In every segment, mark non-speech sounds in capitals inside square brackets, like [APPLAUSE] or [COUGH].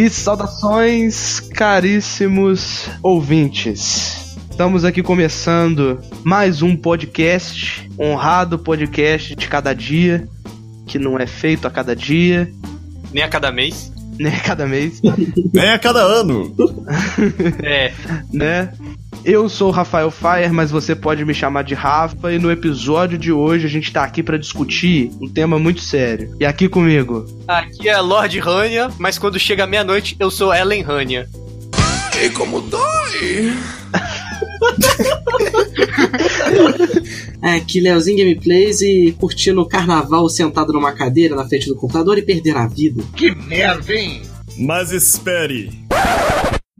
E saudações, caríssimos ouvintes. Estamos aqui começando mais um podcast, honrado podcast de cada dia, que não é feito a cada dia, Nem a cada mês. [LAUGHS] nem a cada mês, Nem a cada ano. [LAUGHS] É. né? Eu sou o Rafael Fire, mas você pode me chamar de Rafa, e no episódio de hoje a gente tá aqui pra discutir um tema muito sério. E aqui comigo, Aqui é Lord Rania, mas quando chega meia-noite eu sou Ellen Rania. E como dói? [LAUGHS] É, aqui Leozinho Gameplays e curtindo o carnaval sentado numa cadeira na frente do computador e perder a vida. Mas espere.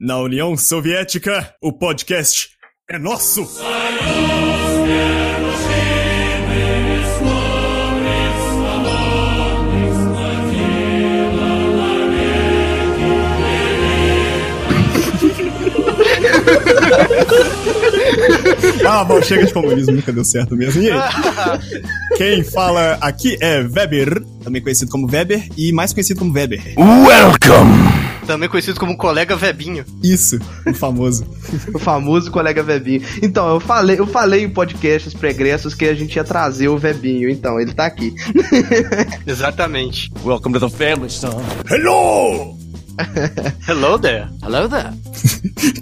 Na União Soviética, o podcast é nosso. [LAUGHS] Ah, bom, chega de comunismo, nunca deu certo mesmo. E aí? [LAUGHS] Quem fala aqui é Weber, também conhecido como Weber e mais conhecido como Weber. Também conhecido como colega Vebinho. Isso, o famoso. [LAUGHS] o famoso colega Vebinho. Então, eu falei, eu falei em podcasts pregressos que a gente ia trazer o Vebinho, então, ele tá aqui. [LAUGHS] Exatamente. Welcome to the family, son. Hello! [LAUGHS] Hello there. Hello there.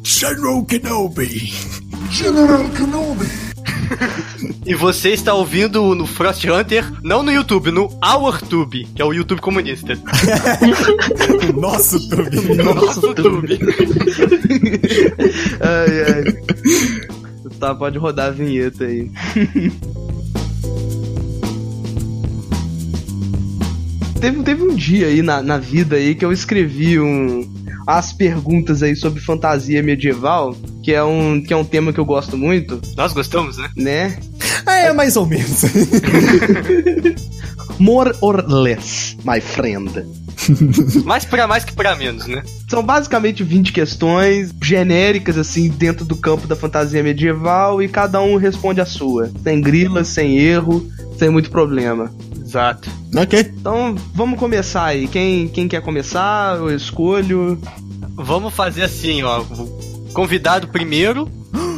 General Kenobi! E você está ouvindo no Frost Hunter, não no YouTube, no OurTube, que é o YouTube comunista. [LAUGHS] Nosso Tobi! Nosso YouTube. [LAUGHS] ai, ai. Tá, pode rodar a vinheta aí. [LAUGHS] teve, teve um dia aí na, na vida aí que eu escrevi um, as perguntas aí sobre fantasia medieval, que é um, que é um tema que eu gosto muito, Nós gostamos, né? né? É, mais ou menos. [LAUGHS] More or less, my friend. Mais pra mais que pra menos, né? São basicamente 20 questões genéricas, assim, dentro do campo da fantasia medieval, e cada um responde a sua. Sem grila, sem erro, sem muito problema. Exato. ok. Então, vamos começar aí. Quem, quem quer começar? Eu escolho. Vamos fazer assim, ó. Convidado primeiro,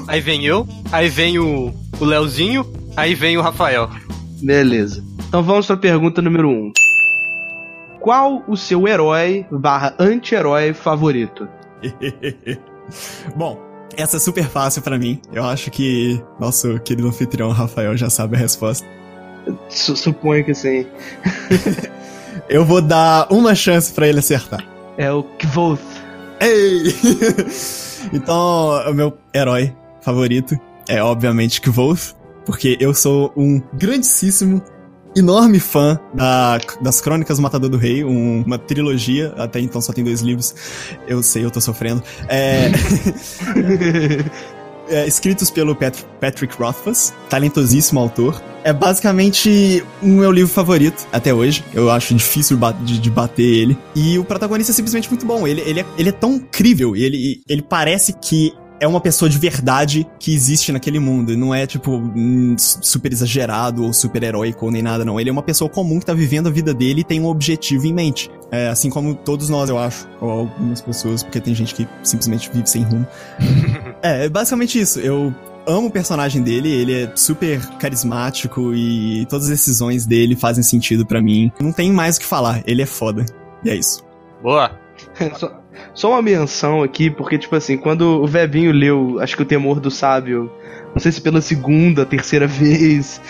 aí vem eu, aí vem o, o Leozinho, aí vem o Rafael. Beleza. Então vamos pra pergunta número 1. Um. Qual o seu herói barra anti-herói favorito? [LAUGHS] Bom, essa é super fácil pra mim. Eu acho que nosso querido anfitrião Rafael já sabe a resposta. Su- suponho que sim. [LAUGHS] Eu vou dar uma chance pra ele acertar. É o Kvoth. Ei! [LAUGHS] então, o meu herói favorito é obviamente Kvoth, porque eu sou um grandíssimo, enorme fã da- das Crônicas do Matador do Rei, um- uma trilogia, até então só tem dois livros. Eu sei, eu tô sofrendo. É. [LAUGHS] é, escritos pelo Pat- Patrick Rothfuss, talentosíssimo autor. É basicamente o meu livro favorito até hoje. Eu acho difícil de, de bater ele. E o protagonista é simplesmente muito bom. Ele, ele, é, ele é tão incrível. Ele, ele parece que é uma pessoa de verdade que existe naquele mundo. Não é, tipo, super exagerado ou super heróico ou nem nada, não. Ele é uma pessoa comum que tá vivendo a vida dele e tem um objetivo em mente. É, assim como todos nós, eu acho. Ou algumas pessoas, porque tem gente que simplesmente vive sem rumo. é, [LAUGHS] é basicamente isso. Eu amo o personagem dele, ele é super carismático e todas as decisões dele fazem sentido pra mim. Não tem mais o que falar, ele é foda. E é isso. Boa. [LAUGHS] só, só uma menção aqui, porque, tipo assim, quando o Vebinho leu, acho que o Temor do Sábio, não sei se pela segunda, terceira [LAUGHS] vez,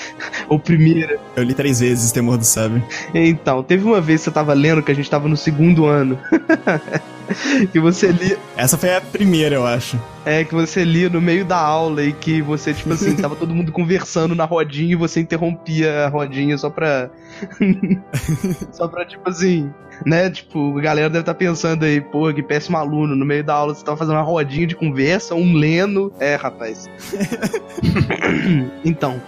ou primeira. Eu li três vezes Temor do Sábio. Então, teve uma vez que você tava lendo que a gente tava no segundo ano. [LAUGHS] [LAUGHS] que você lia. Essa foi a primeira, eu acho. É, que você lia no meio da aula e que você, tipo assim, tava todo mundo conversando na rodinha e você interrompia a rodinha só pra. [LAUGHS] só pra, tipo assim, né? Tipo, a galera deve estar pensando aí, porra, que péssimo aluno. No meio da aula você tava fazendo uma rodinha de conversa, um lendo. É, rapaz. [LAUGHS] então.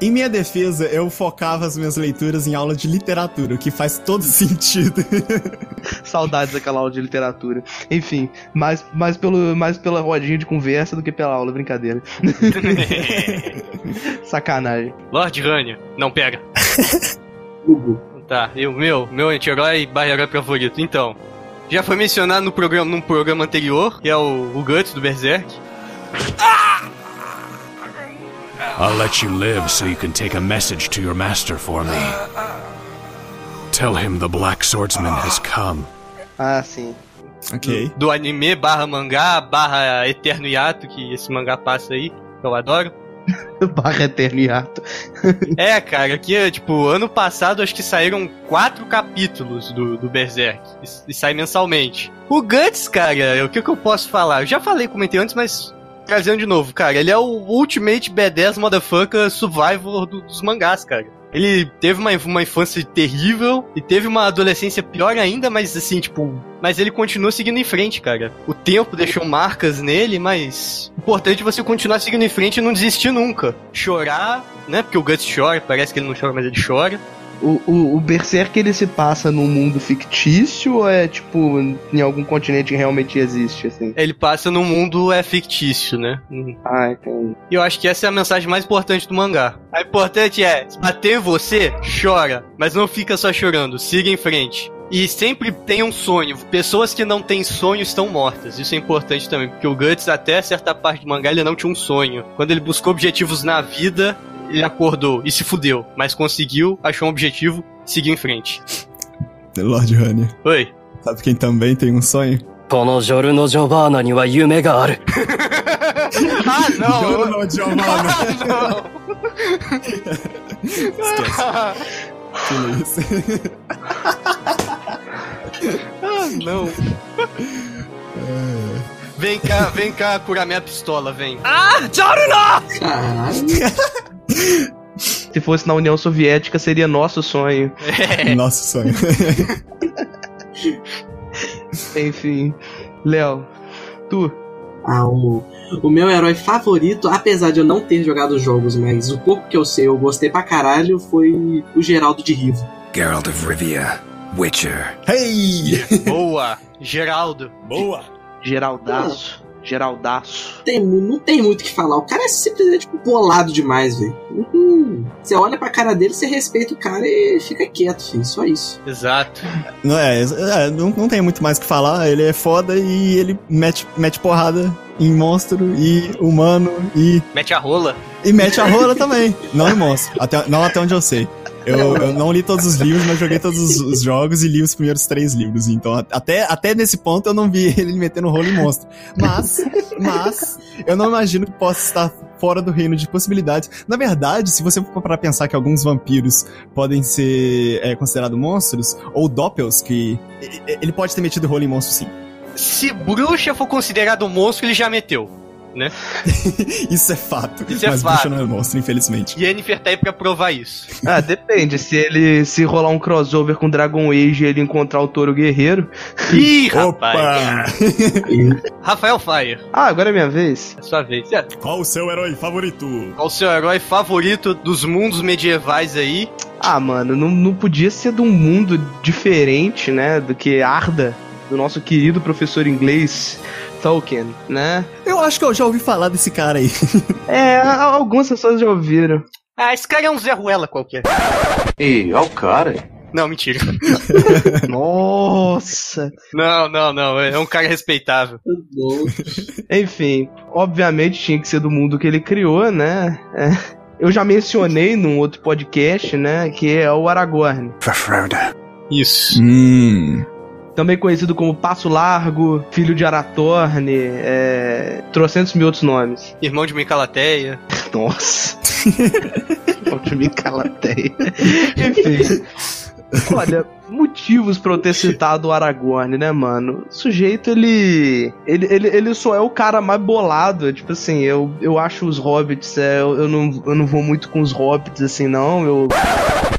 Em minha defesa, eu focava as minhas leituras em aula de literatura, o que faz todo [LAUGHS] sentido. Saudades daquela aula de literatura. Enfim, mais, mais, pelo, mais pela rodinha de conversa do que pela aula, brincadeira. [LAUGHS] Sacanagem. Lord Rania. Não, pega. Hugo. Tá, e o meu, meu anti-herói barra favorito. Então, Já foi mencionado no programa, num programa anterior, que é o, o Guts do Berserk. I'll let you live so you can take a message to your master for me. Tell him the Black Swordsman has come. Ah, sim. Ok. Do anime barra mangá, barra Eterno Yato, que esse mangá passa aí, que eu adoro. [LAUGHS] Barra Eterno Hiato. [LAUGHS] É, cara, aqui, tipo, ano passado acho que saíram quatro capítulos do, do Berserk. E, e sai mensalmente. O Guts, cara, o que, que eu posso falar? Eu já falei, comentei antes, mas trazendo de novo, cara. Ele é o Ultimate B10 Motherfucker Survivor do- dos mangás, cara. Ele teve uma, uma infância terrível e teve uma adolescência pior ainda, mas assim, tipo. Mas ele continua seguindo em frente, cara. O tempo deixou marcas nele, mas. Importante você continuar seguindo em frente e não desistir nunca. Chorar, né? Porque o Guts chora, parece que ele não chora, mas ele chora. O, o, o Berserk ele se passa num mundo fictício ou é tipo em algum continente que realmente existe, assim? Ele passa num mundo é fictício, né? Hum. Ah, entendi. E eu acho que essa é a mensagem mais importante do mangá. A importante é, se bater em você, chora, mas não fica só chorando, siga em frente. E sempre tenha um sonho. Pessoas que não têm sonho estão mortas. Isso é importante também, porque o Guts, até certa parte do mangá, ele não tinha um sonho. Quando ele buscou objetivos na vida, ele acordou e se fudeu. Mas conseguiu, achou um objetivo, seguiu em frente. Lord Honey. Oi. Sabe quem também tem um sonho? [LAUGHS] このジョルノ・ジョバーナには夢がある。 Ah, não! Jorno Giovanna. Ah, não! Esquece. [LAUGHS] Que isso. Ah, não. Vem cá, vem cá curar minha pistola, vem. Caralho. Se fosse na União Soviética, seria nosso sonho. [LAUGHS] Nosso sonho. [LAUGHS] Enfim. Léo, tu. Ah, o, o meu herói favorito, apesar de eu não ter jogado os jogos, mas o pouco que eu sei, eu gostei pra caralho, foi o Geraldo de Rivo. Geralt of Rivia, Witcher. Hey! Boa, Geraldo. Boa! Geraldaço. Geraldaço. Tem, não tem muito o que falar. O cara é simplesmente tipo, bolado demais, velho. Uhum. Você olha pra cara dele, você respeita o cara e fica quieto, filho. Só isso. Exato. Não, é, é, não, não tem muito mais o que falar. Ele é foda e ele mete, mete porrada em monstro e humano e, Mete a rola. e mete a rola também. Não em monstro. Até, não até onde eu sei. Eu, eu não li todos os livros, mas joguei todos os, os jogos e li os primeiros três livros. Então, até, até nesse ponto eu não vi ele metendo rolo em monstro. Mas, mas, eu não imagino que possa estar fora do reino de possibilidades. Na verdade, se você for para pensar que alguns vampiros podem ser é, considerados monstros, ou doppels, que ele pode ter metido rolo em monstro sim. Se bruxa for considerado um monstro, ele já meteu. [LAUGHS] Isso é fato. Isso é mas fato. bruxa não é monstro, infelizmente. E Yennefer tá aí pra provar isso. Ah, depende. Se ele se rolar um crossover com Dragon Age e ele encontrar o touro guerreiro. Ih, [LAUGHS] rapaz. Opa! [LAUGHS] Rafael Fire, Ah, agora é minha vez. é sua vez. É, Qual o seu herói favorito? Qual o seu herói favorito dos mundos medievais aí? Ah, mano, não, não podia ser de um mundo diferente, né? Do que Arda, do nosso querido professor inglês Tolkien, né? Eu acho que eu já ouvi falar desse cara aí. [LAUGHS] É, algumas pessoas já ouviram. Ah, esse cara é um Zé Ruela qualquer. Ei, ó o cara. Não, mentira. [LAUGHS] Nossa! Não, não, não. É um cara respeitável. Bom, Enfim, obviamente tinha que ser do mundo que ele criou, né? É, eu já mencionei num outro podcast, né? Que é o Aragorn. Frodo. Isso. Hum. Também conhecido como Passo Largo, Filho de Aratorne, é... trocentos mil outros nomes. Irmão de Micalateia. [LAUGHS] Nossa. [LAUGHS] Ótimo calateia. Enfim. [LAUGHS] Olha, motivos pra eu ter citado o Aragorn, né, mano? O sujeito, ele, ele. Ele ele só é o cara mais bolado. Tipo assim, eu, eu acho os hobbits. É, eu, eu não, eu não vou muito com os hobbits, assim, não. Eu,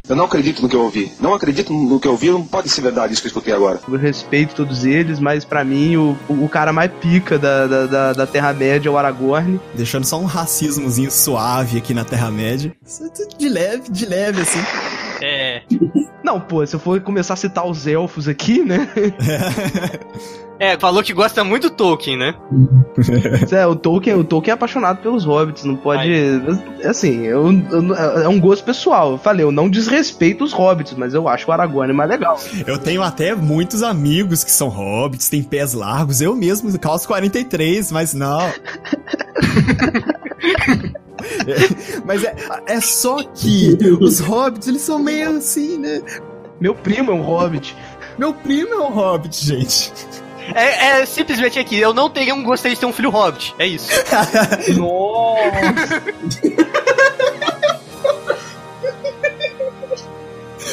Eu não acredito no que eu ouvi. Não acredito no que eu ouvi, não pode ser verdade isso que eu escutei agora. eu respeito todos eles, mas pra mim, o, o cara mais pica da, da, da, da Terra-média é o Aragorn. Deixando só um racismozinho suave aqui na Terra-média. De leve, de leve, assim. É. Não, pô, se eu for começar a citar os elfos aqui, né? [LAUGHS] É, falou que gosta muito do Tolkien, né? É, o Tolkien, o Tolkien é apaixonado pelos hobbits, não pode. É Assim, eu, eu- é um gosto pessoal. Eu falei, eu não desrespeito os hobbits, mas eu acho o Aragorn mais legal. Eu tenho até muitos amigos que são hobbits, têm pés largos. Eu mesmo calço 43, mas não. [LAUGHS] É, [LAUGHS] mas é, é só que os hobbits, eles são meio assim, né? Meu primo é um hobbit. Meu primo é um hobbit, gente. É, é simplesmente aqui, eu não teria um gostaria de ter um filho hobbit. É isso. [LAUGHS] [LAUGHS] Nossa!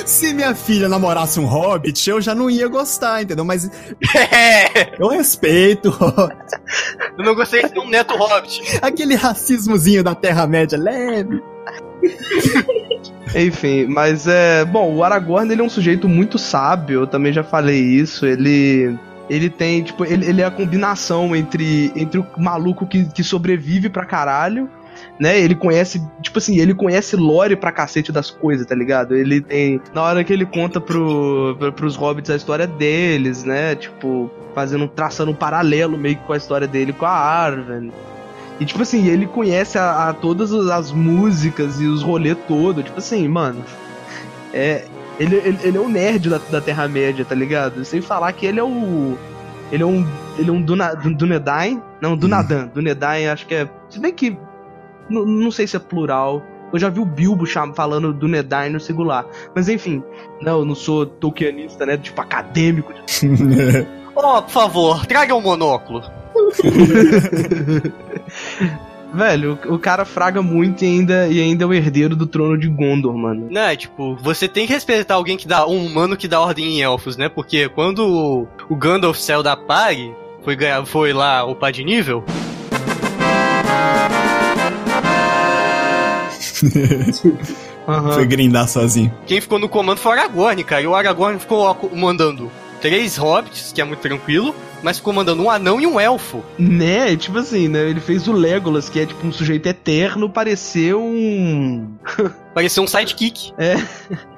Se minha filha namorasse um hobbit, eu já não ia gostar, entendeu? Mas É, [LAUGHS] eu respeito eu não gostaria de ter um neto hobbit. aquele racismozinho da Terra-média leve. Enfim, mas é. Bom, o Aragorn ele é um sujeito muito sábio, eu também já falei isso. Ele. Ele tem, tipo, ele, ele é a combinação entre, entre o maluco que, que sobrevive pra caralho, né? Ele conhece, tipo assim, ele conhece lore pra cacete das coisas, tá ligado? Ele tem. Na hora que ele conta pro, pro, pros hobbits a história deles, né? Tipo, fazendo, traçando um paralelo meio que com a história dele com a Arwen. E tipo assim, ele conhece a, a todas as- as músicas e os rolês todo. Tipo assim, mano. É. Ele, ele, ele é um nerd da, da Terra-média, tá ligado? Sem falar que ele é o. Ele é um. Ele é um Duna, Dun- Dunedain. Não, Dunadan. Dunedain, acho que é. Se bem que. Não, não sei se é plural. Eu já vi o Bilbo falando Dunedain no singular. Mas enfim, não, eu não sou tolkienista, né? Tipo, acadêmico. Oh, [LAUGHS] por favor, traga um monóculo. [LAUGHS] Velho, o, o cara fraga muito e ainda, e ainda é o herdeiro do trono de Gondor, mano. Não, é tipo, você tem que respeitar alguém que dá. Um humano que dá ordem em elfos, né? Porque quando o, o Gandalf saiu da Pag, foi, foi lá upar de nível. [LAUGHS] Aham. Foi grindar sozinho. Quem ficou no comando foi o Aragorn, cara. E o Aragorn ficou mandando três hobbits, que é muito tranquilo, mas ficou mandando um anão e um elfo. Né, tipo assim, né? Ele fez o Legolas, que é tipo um sujeito eterno, parecer um. [LAUGHS] Parecia um sidekick.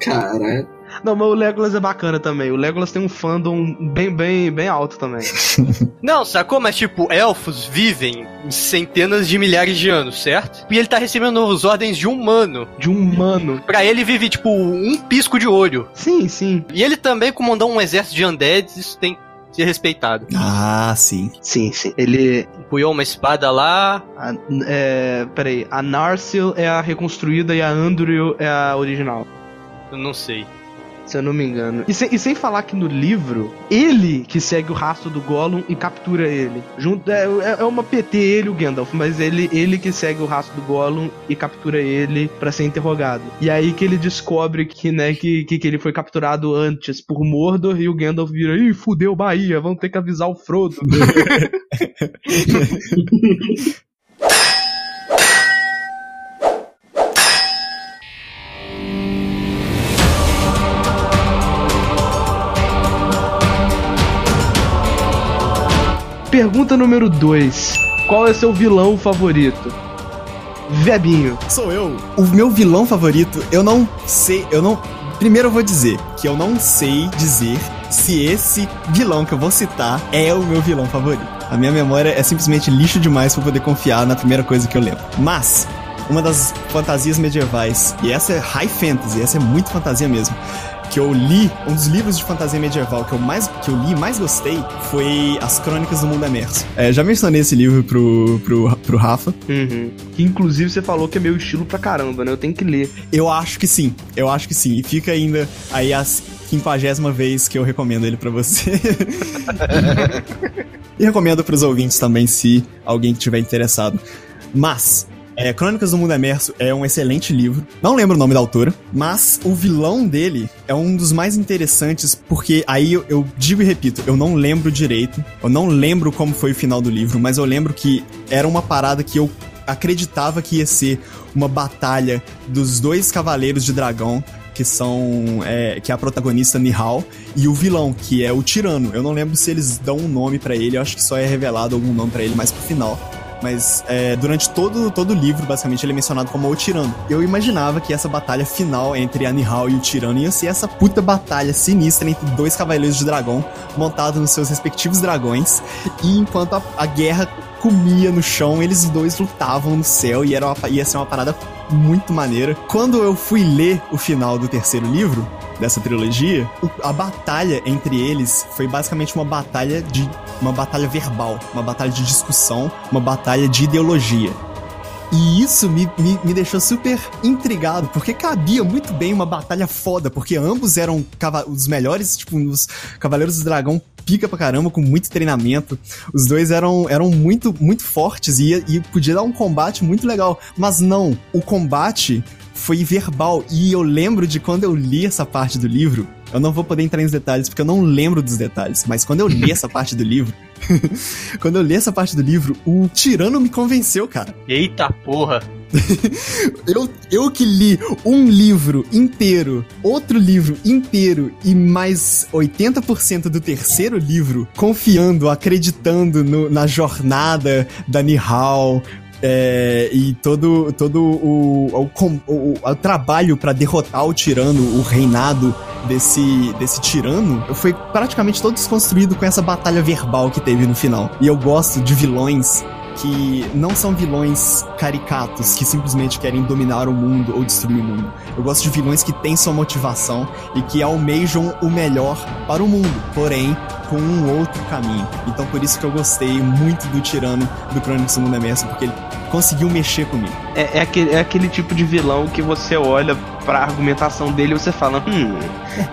Caralho. Não, mas o Legolas é bacana também. O Legolas tem um fandom bem, bem, bem alto também. [LAUGHS] Não, sacou? Mas tipo, elfos vivem centenas de milhares de anos, certo? E ele tá recebendo as ordens de um humano. De um humano. Pra ele vive, tipo, um pisco de olho. Sim, sim. E ele também comandou um exército de undeads, isso tem que ser respeitado. Ah, sim. Sim, sim. Ele. Empunhou uma espada lá. A, é, peraí. A Narsil é a reconstruída e a Andrew é a original. Eu não sei. Se eu não me engano. E sem, e sem falar que no livro, ele que segue o rastro do Gollum e captura ele. Junto, é, é- é uma PT ele e o Gandalf, mas ele, ele que segue o rastro do Gollum e captura ele pra ser interrogado. E aí que ele descobre que, né, que, que, que ele foi capturado antes por Mordor e o Gandalf vira, ih, fudeu Bahia, vamos ter que avisar o Frodo. [LAUGHS] Pergunta número 2. Qual é seu vilão favorito? Vebinho. Sou eu. O meu vilão favorito, eu não sei, eu não. Primeiro eu vou dizer que eu não sei dizer se esse vilão que eu vou citar é o meu vilão favorito. A minha memória é simplesmente lixo demais pra poder confiar na primeira coisa que eu lembro. Mas uma das fantasias medievais, e essa é high fantasy, essa é muito fantasia mesmo, que eu li, um dos livros de fantasia medieval que eu mais que eu li e mais gostei foi As Crônicas do Mundo Emerso. É, já mencionei esse livro pro, pro, pro Rafa. Uhum. Que inclusive você falou que é meu estilo pra caramba, né? Eu tenho que ler. Eu acho que sim, eu acho que sim. E fica ainda aí a quinquagésima vez que eu recomendo ele pra você. [LAUGHS] e recomendo pros ouvintes também, se alguém tiver interessado. Mas, é, Crônicas do Mundo Emerso é um excelente livro. Não lembro o nome da autora, mas o vilão dele é um dos mais interessantes, porque aí eu, eu digo e repito, eu não lembro direito, eu não lembro como foi o final do livro, mas eu lembro que era uma parada que eu acreditava que ia ser uma batalha dos dois cavaleiros de dragão que são é, que é a protagonista Nihal e o vilão que é o tirano. Eu não lembro se eles dão um nome pra ele, eu acho que só é revelado algum nome pra ele mais pro final. Mas é, durante todo, todo o livro, basicamente, ele é mencionado como o tirano. Eu imaginava que essa batalha final entre a e o tirano ia ser essa puta batalha sinistra entre dois cavaleiros de dragão montados nos seus respectivos dragões. E enquanto a, a guerra comia no chão, eles dois lutavam no céu e era uma, ia ser uma parada muito maneira. Quando eu fui ler o final do terceiro livro dessa trilogia, a batalha entre eles foi basicamente uma batalha de uma batalha verbal, uma batalha de discussão, uma batalha de ideologia. E isso me, me, me deixou super intrigado, porque cabia muito bem uma batalha foda, porque ambos eram os melhores, tipo, os Cavaleiros do Dragão pica pra caramba, com muito treinamento. Os dois eram, eram muito, muito fortes e, e podia dar um combate muito legal. Mas não, o combate foi verbal. E eu lembro de quando eu li essa parte do livro. Eu não vou poder entrar nos detalhes porque eu não lembro dos detalhes, mas quando eu li [LAUGHS] essa parte do livro, [LAUGHS] quando eu li essa parte do livro, o tirano me convenceu, cara. Eita porra. [LAUGHS] Eu, eu que li um livro inteiro, outro livro inteiro e mais 80% do terceiro livro, confiando, acreditando no- na jornada da Nihal. É, e todo, todo o, o, o- o trabalho pra derrotar o tirano, o reinado desse, desse tirano, foi praticamente todo desconstruído com essa batalha verbal que teve no final. E eu gosto de vilões que não são vilões caricatos que simplesmente querem dominar o mundo ou destruir o mundo. Eu gosto de vilões que têm sua motivação e que almejam o melhor para o mundo, porém com um outro caminho. Então por isso que eu gostei muito do Tirano do Crônicas do Mundo Emerso, porque ele conseguiu mexer comigo. É, é, aquele, é aquele tipo de vilão que você olha pra argumentação dele você fala, hum,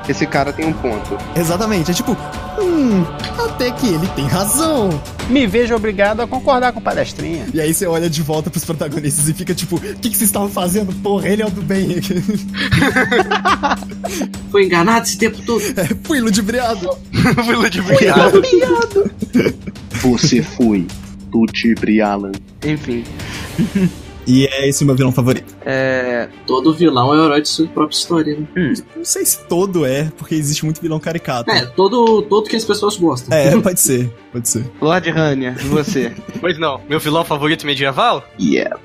esse cara tem um ponto. Exatamente, é tipo, hum, até que ele tem razão. Me vejo obrigado a concordar com o palestrinha. E aí você olha de volta pros protagonistas e fica tipo, o que, que vocês estavam fazendo? Porra, ele é o do bem. [LAUGHS] Foi enganado esse tempo todo. Fui ludibriado. [LAUGHS] Fui ludibriado. Você foi ludibriado. Enfim, E é esse o meu vilão favorito. é. Todo vilão é o herói de sua própria história, né? Não sei se todo é, porque existe muito vilão caricato. É, todo, todo que as pessoas gostam. É, pode ser, pode ser. Lord Rania, e você? [LAUGHS] Pois não, meu vilão favorito medieval? yeah.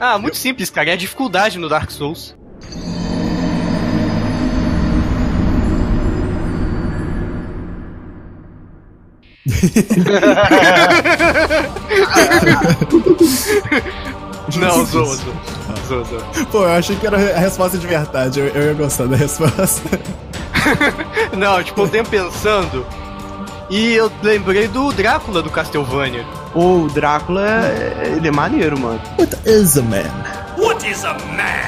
Ah, muito simples, cara. É a dificuldade no Dark Souls. [LAUGHS] [LAUGHS] Não, [LAUGHS] zoa, zoa. Pô, eu achei que era a resposta de verdade. Eu, eu ia gostar da resposta. [LAUGHS] Não, tipo, eu tenho pensando. E eu lembrei do Drácula do Castlevania. Pô, o Drácula, é- ele é maneiro, mano. What is a man? What is a man?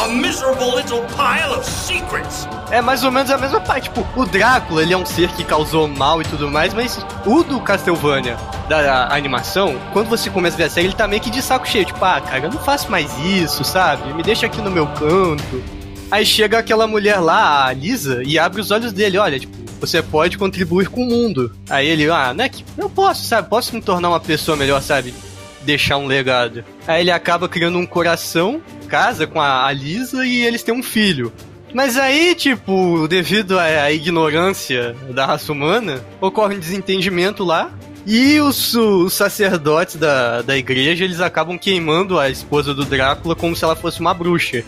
A miserable little pile of secrets. É mais ou menos a mesma parte. Tipo, o Drácula, ele é um ser que causou mal e tudo mais, mas o do Castlevania, da, da animação, quando você começa a ver a série, ele tá meio que de saco cheio. Tipo, ah, cara, eu não faço mais isso, sabe? Me deixa aqui no meu canto. Aí chega aquela mulher lá, a Lisa, e abre os olhos dele, olha, tipo, você pode contribuir com o mundo. Aí ele, ah, não é que eu posso, sabe? Posso me tornar uma pessoa melhor, sabe? Deixar um legado. Aí ele acaba criando um coração, casa com a Lisa e eles têm um filho. Mas aí, tipo, devido à, ignorância da raça humana, ocorre um desentendimento lá. E os, os sacerdotes da, da igreja, eles acabam queimando a esposa do Drácula como se ela fosse uma bruxa.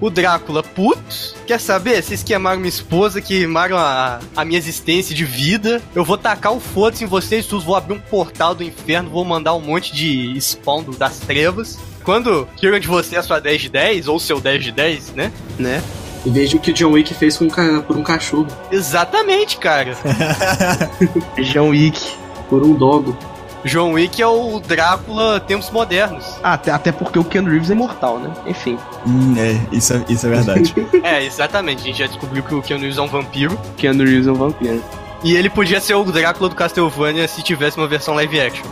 O Drácula, putz, quer saber? Vocês queimaram minha esposa, queimaram a, a minha existência de vida. Eu vou tacar o foda-se em vocês vou abrir um portal do inferno, vou mandar um monte de spawn das trevas. Quando tiram de você a sua 10 de 10, ou seu 10 de 10, né? Né? E veja o que o John Wick fez com um por um cachorro. Exatamente, cara. [LAUGHS] John Wick. Por um dogo. John Wick é o Drácula tempos modernos. Ah, até, até porque o Ken Reeves é imortal, né? Enfim, Hum, é, isso é, isso é verdade. [LAUGHS] É, exatamente. A gente já descobriu que o Keanu Reeves é um vampiro. Ken Reeves é um vampiro. E ele podia ser o Drácula do Castlevania se tivesse uma versão live action.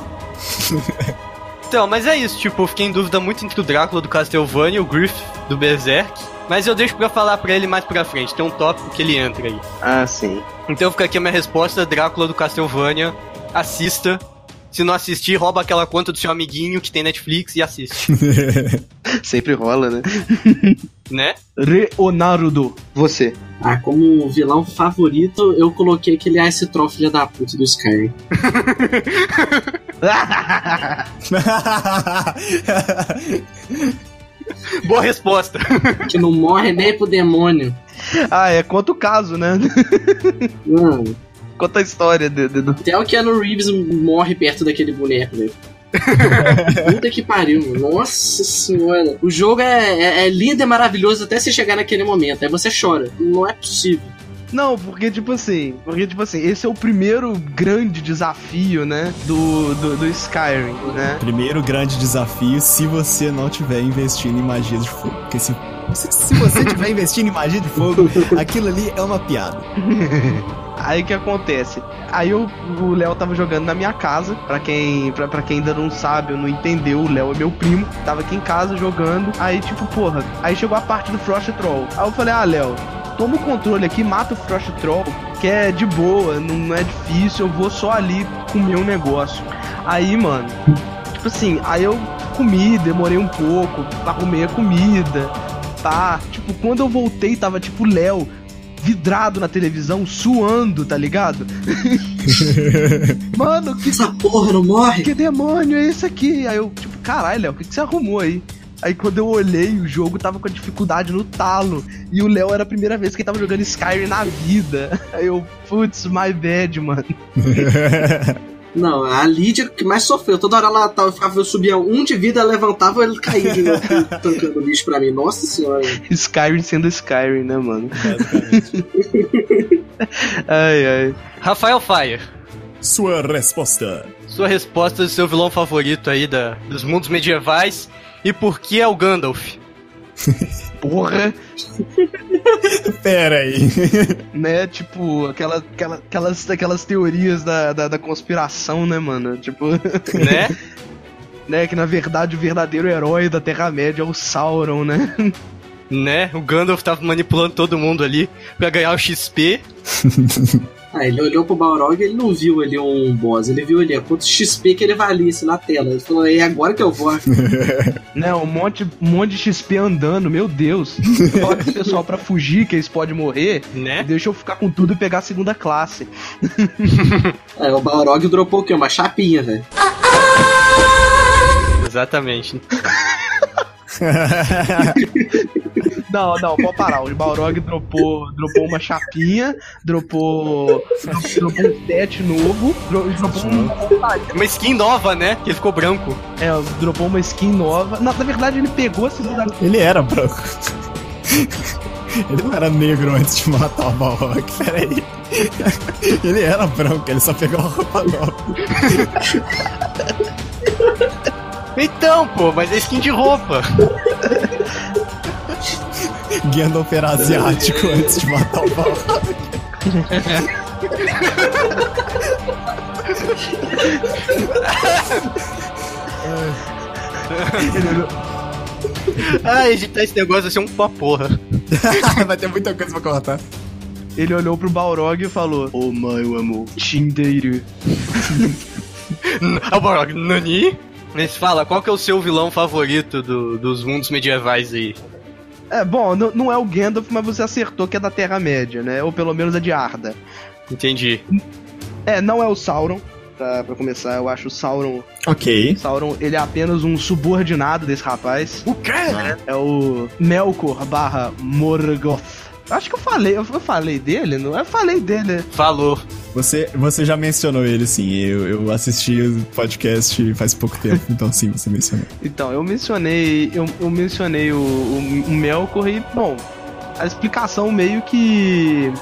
[LAUGHS] então, mas é isso. Tipo, eu fiquei em dúvida muito entre o Drácula do Castlevania e o Griff do Berserk. Mas eu deixo pra falar pra ele mais pra frente. Tem um tópico que ele entra aí. Ah, sim. Então fica aqui a minha resposta: Drácula do Castlevania. Assista. Se não assistir, rouba aquela conta do seu amiguinho que tem Netflix e assiste. [LAUGHS] Sempre rola, né? [LAUGHS] Né? Leonardo, você. Ah, como vilão favorito, eu coloquei aquele Ice Troll filha da puta do Skyrim. [LAUGHS] Boa resposta. Que não morre nem pro demônio. ah, é conta o caso, né? Mano, Conta a história de, de- do. até o Keanu Reeves morre perto daquele boneco, velho. [LAUGHS] Puta que pariu, mano. Nossa senhora. O jogo é, é- é lindo e maravilhoso até você chegar naquele momento. Aí você chora. Não é possível. Não, porque tipo assim, porque tipo assim, esse é o primeiro grande desafio, né, do, do, do Skyrim, né? Primeiro grande desafio se você não tiver investindo em magia de fogo. Porque se, se, se você tiver investindo em magia de fogo, [LAUGHS] aquilo ali é uma piada. [LAUGHS] Aí o que acontece? Aí eu- o Léo tava jogando na minha casa, pra quem, pra, pra quem ainda não sabe ou não entendeu, o Léo é meu primo, tava aqui em casa jogando, aí tipo, porra, aí chegou a parte do Frost Troll. Aí eu falei, ah, Léo, toma o controle aqui, mata o Frost Troll, que é de boa, não, é difícil, eu vou só ali comer um negócio. Aí, mano, tipo assim, aí eu comi, demorei um pouco, arrumei a comida, tá? Tipo, quando eu voltei, tava tipo Léo vidrado na televisão, suando, tá ligado? [LAUGHS] Mano, que, Essa porra não morre? que demônio é esse aqui? Aí eu, tipo, caralho, Léo, o que, que você arrumou aí? Aí quando eu olhei, o jogo tava com a dificuldade no talo. E o Léo era a primeira vez que ele tava jogando Skyrim na vida. Aí eu, putz, my bad, mano. [LAUGHS] Não, a Lídia que mais sofreu. Toda hora ela tava, ficava, eu subia um de vida, ela levantava ele caía de novo, [LAUGHS] tancando lixo pra mim. Nossa senhora. Skyrim sendo Skyrim, né, mano? [LAUGHS] ai, ai. Rafael Fire. Sua resposta. Sua resposta do seu vilão favorito aí da, dos mundos medievais. E por que é o Gandalf? Porra, [LAUGHS] Pera aí. [LAUGHS] né? Tipo, aquela, aquela, aquelas, aquelas teorias da, da, da conspiração, né, mano? Tipo, [LAUGHS] né? né? Que na verdade o verdadeiro herói da Terra-média é o Sauron, né? né? O Gandalf tava manipulando todo mundo ali pra ganhar o XP. Ah, ele olhou pro Balrog e ele não viu ali um boss. Ele viu ali ó, quanto XP que ele valisse na tela. Ele falou, é agora que eu vou. [LAUGHS] né? Um monte, um monte de XP andando, meu Deus. Coloca esse pessoal pra fugir, que eles podem morrer. Né? Deixa eu ficar com tudo e pegar a segunda classe. Aí [LAUGHS] o Balrog dropou o quê? Uma chapinha, velho. Exatamente. [LAUGHS] Não, não, pode parar. O Balrog dropou, dropou uma chapinha, dropou, dropou um set novo, dro- dropou um, Uma skin nova, né? Que ele ficou branco. é, dropou uma skin nova. Na, na verdade, ele pegou a segunda Ele era branco. Ele não era negro antes de matar o Balrog, peraí. Ele era branco, ele só pegou uma roupa nova. Então, pô, mas é skin de roupa. Gandalf era asiático antes de matar o Balrog. Ah, editar esse negócio vai ser um pó porra. [LAUGHS] Vai ter muita coisa pra contar. Ele olhou pro Balrog e falou: Oh, meu amor, Shindeiro. Ah, Borog, Nani? Mas fala, qual que é o seu vilão favorito do- dos mundos medievais aí? É, bom, n- não é o Gandalf, mas você acertou que é da Terra-média, né? Ou pelo menos é de Arda. Entendi. É, não é o Sauron. Pra, pra começar, eu acho o Sauron. Ok. Sauron, ele é apenas um subordinado desse rapaz. O quê? É o Melkor barra Morgoth. Acho que eu falei, eu eu falei dele, não? Eu falei dele. Falou. Você, você já mencionou ele, sim. Eu, eu assisti o podcast faz pouco tempo, [LAUGHS] então sim, você mencionou. Então, eu mencionei. Eu, eu mencionei o, o, o Melkor e, bom, a explicação meio que.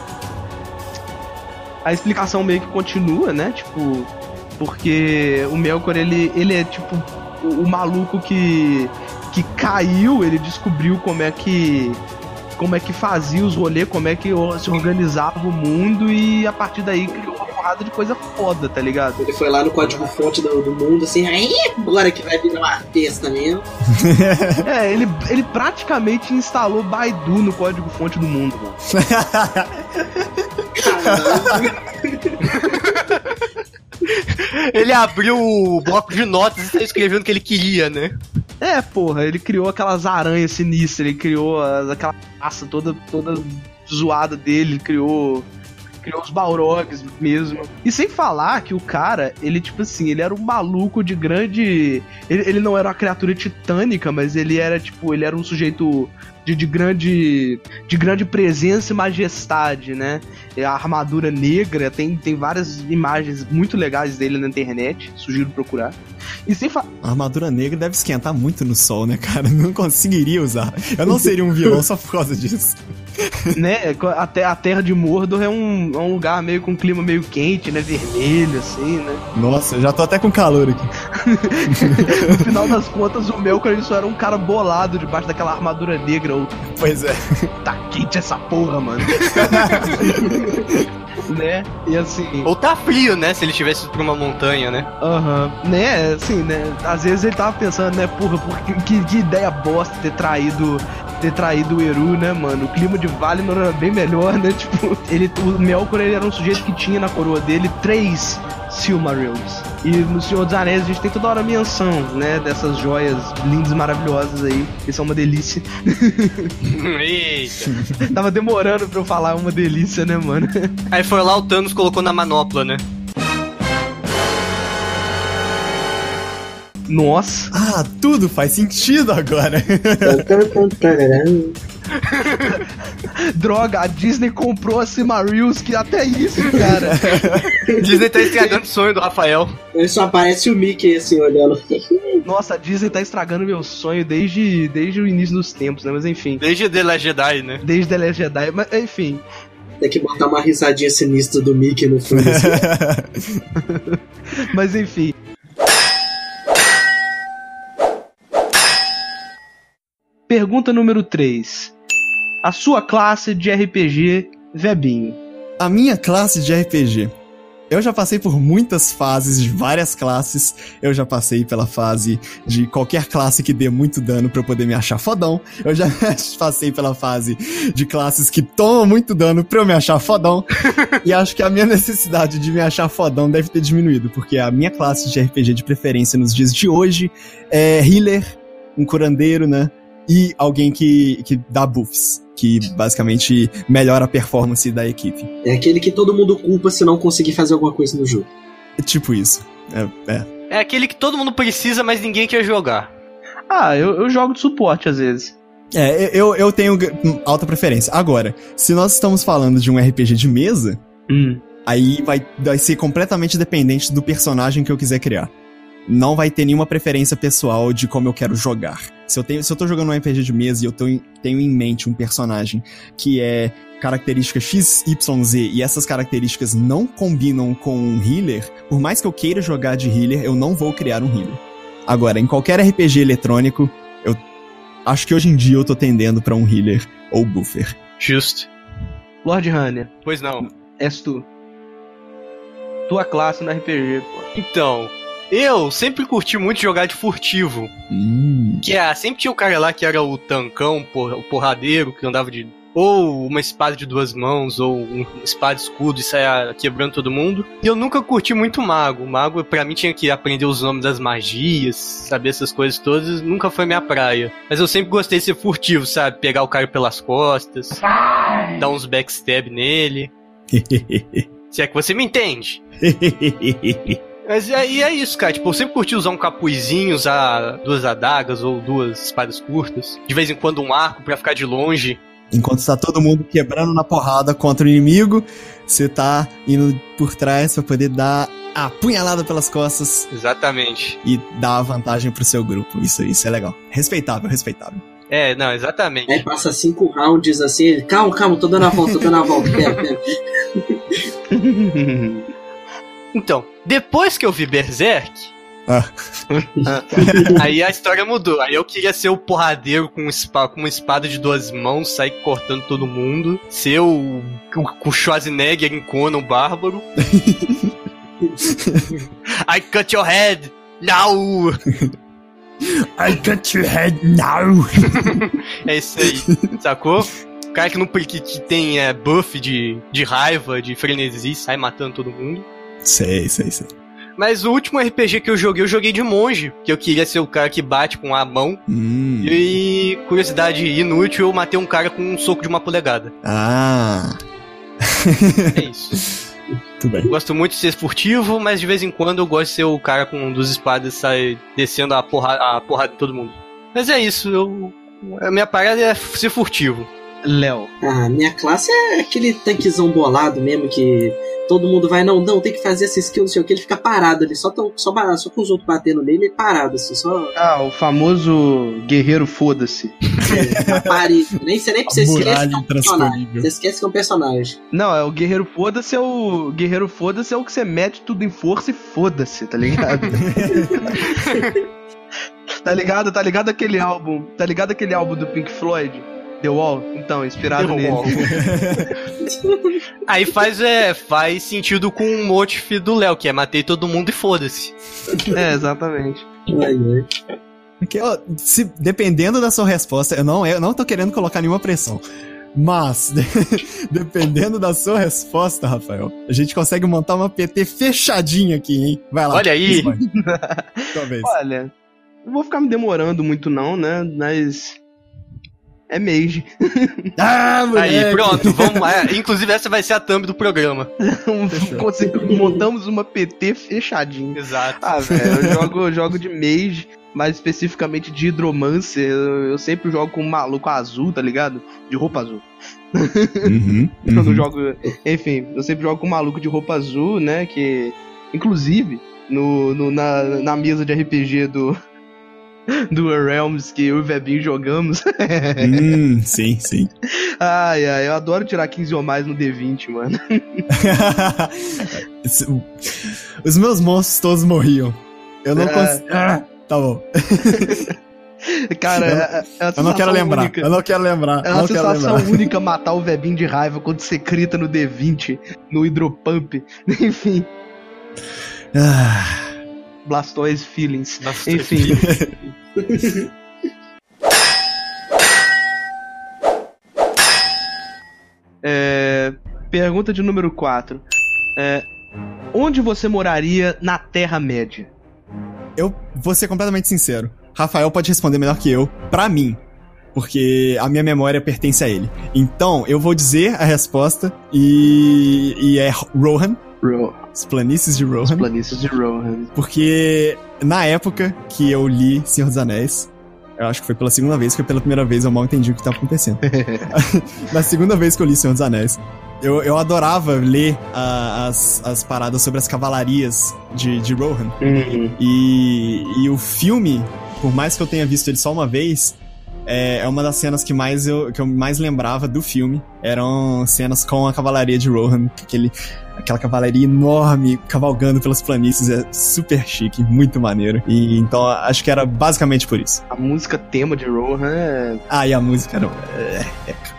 A explicação meio que continua, né? Tipo, porque o Melkor, ele, ele é tipo o, o maluco que. que caiu, ele descobriu como é que. Como é que fazia os rolês, como é que se organizava o mundo e a partir daí criou uma porrada de coisa foda, tá ligado? Ele foi lá no código fonte do, do mundo, assim, aí agora que vai virar uma besta mesmo. [LAUGHS] É, ele, ele praticamente instalou Baidu no código fonte do mundo, mano. Ele abriu o bloco de notas e tá escrevendo o que ele queria, né? É, porra, ele criou aquelas aranhas sinistras, ele criou aquela raça toda, toda zoada dele, ele criou. Criou os Balrogs mesmo. E sem falar que o cara, ele, tipo assim, ele era um maluco de grande. Ele, ele não era uma criatura titânica, mas ele era, tipo, ele era um sujeito de, de grande. de grande presença e majestade, né? A armadura negra, tem, tem várias imagens muito legais dele na internet, sugiro procurar. E sem falar. A armadura negra deve esquentar muito no sol, né, cara? [LAUGHS] Não conseguiria usar. Eu não seria um vilão só por causa disso. [LAUGHS] né, até a terra de Mordor é um, é um lugar meio com um clima meio quente, né, vermelho, assim, né. Nossa, eu já tô até com calor aqui. [LAUGHS] No final das contas, o Melkor só era um cara bolado debaixo daquela armadura negra. Ou, Pois é. tá quente essa porra, mano. [LAUGHS] né? E assim. Ou tá frio, né? Se ele tivesse ido pra uma montanha, né? Aham. Né, assim, né? Às vezes ele tava pensando, né, porra, por que, que, ideia bosta ter traído. Ter traído o Eru, né, mano? O clima de Valinor era bem melhor, né? [LAUGHS] Tipo, ele, o Melkor ele era um sujeito que tinha na coroa dele três Silmarils. E no Senhor dos Anéis a gente tem toda hora menção, né? Dessas joias lindas e maravilhosas aí, que são uma delícia. Eita. [LAUGHS] Tava demorando pra eu falar uma delícia, né, mano? Aí foi lá o Thanos colocou na manopla, né? Nossa. Ah, tudo faz sentido agora. [LAUGHS] Droga, a Disney comprou a Silmarils, que até isso, cara. [LAUGHS] Disney tá estragando o sonho do Rafael. Ele só aparece o Mickey assim, olhando. [LAUGHS] Nossa, a Disney tá estragando meu sonho desde, desde o início dos tempos, né? Mas enfim. Desde The Last Jedi, né? Desde The Last Jedi, mas enfim. Tem que botar uma risadinha sinistra do Mickey no fundo. Assim. Mas enfim. Pergunta número 3. A sua classe de RPG, Vebinho. A minha classe de RPG. Eu já passei por muitas fases de várias classes. Eu já passei pela fase de qualquer classe que dê muito dano pra eu poder me achar fodão. Eu já [LAUGHS] passei pela fase de classes que tomam muito dano pra eu me achar fodão. e acho que a minha necessidade de me achar fodão deve ter diminuído, porque a minha classe de RPG de preferência nos dias de hoje é healer, um curandeiro, né? E alguém que, que dá buffs, que basicamente melhora a performance da equipe. É aquele que todo mundo culpa se não conseguir fazer alguma coisa no jogo. É tipo isso. É, é. É aquele que todo mundo precisa, mas ninguém quer jogar. Ah, eu, eu jogo de suporte às vezes. É, eu, eu tenho alta preferência. Agora, se nós estamos falando de um RPG de mesa, Hum. aí vai, vai ser completamente dependente do personagem que eu quiser criar. Não vai ter nenhuma preferência pessoal de como eu quero jogar. Se eu, tenho, se eu tô jogando um RPG de mesa e eu tenho, tenho em mente um personagem que é característica XYZ e essas características não combinam com um healer, por mais que eu queira jogar de healer, eu não vou criar um healer. Agora, em qualquer RPG eletrônico, eu acho que hoje em dia eu tô tendendo pra um healer ou buffer. Justo. Lord Hanner, Pois não. és tu. Tua classe no RPG, pô. Então, eu sempre curti muito jogar de furtivo. Hum. Que é, sempre tinha o cara lá que era o tancão, por- o porradeiro, que andava de. Ou uma espada de duas mãos, ou um espada escudo e saia quebrando todo mundo. E eu nunca curti muito mago. O mago, pra mim, tinha que aprender os nomes das magias, saber essas coisas todas, nunca foi minha praia. Mas eu sempre gostei de ser furtivo, sabe? Pegar o cara pelas costas, dar uns backstab nele. [LAUGHS] Se é que você me entende. [LAUGHS] Mas aí é isso, cara. Tipo, eu sempre curti usar um capuzinho, usar duas adagas ou duas espadas curtas. De vez em quando um arco pra ficar de longe. Enquanto tá todo mundo quebrando na porrada contra o inimigo, você tá indo por trás pra poder dar a punhalada pelas costas Exatamente. e dar a vantagem pro seu grupo. Isso, isso é legal. Respeitável, respeitável. É, não, exatamente. Aí passa cinco rounds assim, ele, calma, calma, tô dando a volta, tô dando a volta, pera, [LAUGHS] pera. [LAUGHS] Então, depois que eu vi Berserk, Ah. [LAUGHS] aí a história mudou. Aí eu queria ser o porradeiro com, com uma espada de duas mãos, sair cortando todo mundo. Ser o, o, o Schwarzenegger em Conan, o bárbaro. [LAUGHS] I cut your head! Now! I cut your head now! [LAUGHS] É isso aí, sacou? O cara que, não, que, que tem é, buff de, de raiva, de frenesi, sai matando todo mundo. Sei, sei, sei. Mas o último RPG que eu joguei, eu joguei de monge, que eu queria ser o cara que bate com a mão. Hum. E curiosidade inútil, eu matei um cara com um soco de uma polegada. Ah. É [LAUGHS] isso. Tudo bem. Eu gosto muito de ser furtivo, mas de vez em quando eu gosto de ser o cara com um dos espadas sair descendo a porrada, a porrada de todo mundo. Mas é isso, eu. A minha parada é ser furtivo. Léo. Ah, minha classe é aquele tanquezão bolado mesmo que todo mundo vai, não, não, tem que fazer essa skill, não sei o que, ele fica parado ali, só, tão, só, só com os outros batendo nele, ele parado, assim, só Ah, o famoso guerreiro foda-se. pare. Nem, você nem precisa esquecer que é um personagem. Você esquece que é um personagem. Não, é o guerreiro foda-se é o. Guerreiro foda-se é o que você mete tudo em força e foda-se, tá ligado? [LAUGHS] tá ligado? Tá ligado aquele álbum? Tá ligado aquele álbum do Pink Floyd? The Wall? Então, inspirado The nele. Wall. [LAUGHS] Aí faz, é, faz sentido com o motif do Léo, que é matei todo mundo e foda-se. é, exatamente. Ai, ai. Porque, ó, se- dependendo da sua resposta, eu não, eu não tô querendo colocar nenhuma pressão. Mas, [LAUGHS] dependendo da sua resposta, Rafael, a gente consegue montar uma PT fechadinha aqui, hein? Vai lá. Olha aí. responde. Sua vez. Olha, não vou ficar me demorando muito não, né? Mas. É Mage. [LAUGHS] Ah, moleque! Aí, pronto, vamos lá. Inclusive, essa vai ser a thumb do programa. Montamos uma PT fechadinha. Exato. Ah, velho, eu jogo, eu jogo de Mage, mais especificamente de Hidromancer. Eu, eu sempre jogo com um maluco azul, tá ligado? De roupa azul. Uhum, [LAUGHS] Eu não uhum. jogo. Enfim, eu sempre jogo com um maluco de roupa azul, né? Que. Inclusive, no, no- na, na mesa de RPG do. Do Realms que eu e o Vebinho jogamos. [LAUGHS] Hum, sim, sim. ai, ai, eu adoro tirar 15 ou mais no D20, mano. [LAUGHS] Os meus monstros todos morriam. Eu não É. consigo. Ah, tá bom. [LAUGHS] Cara, Eu não- é, é Eu não quero lembrar. única. Eu não quero lembrar. É uma sensação única matar o Vebinho de raiva quando você crita no D20, no Hidropump. Enfim, Ah, Blastoise Feelings. Nossa, Enfim. [LAUGHS] É, pergunta de número 4. onde você moraria na Terra-média? eu vou ser completamente sincero. Rafael pode responder melhor que eu, pra mim. Porque a minha memória pertence a ele. Então, eu vou dizer a resposta e, e é Rohan, Ro as planícies de Rohan. Planícies de Rohan. Porque na época que eu li Senhor dos Anéis, eu acho que foi pela segunda vez, porque pela primeira vez eu mal entendi o que estava acontecendo. [LAUGHS] na segunda vez que eu li Senhor dos Anéis, eu, eu adorava ler ah, as, as paradas sobre as cavalarias de, de Rohan. Uhum. E, e o filme, por mais que eu tenha visto ele só uma vez, é, é uma das cenas que, mais eu, que eu mais lembrava do filme. Eram cenas com a cavalaria de Rohan, aquele, aquela cavalaria enorme cavalgando pelas planícies. É super chique, muito maneiro. E então acho que era basicamente por isso. A música tema de Rohan é. Ah, e a música não. é-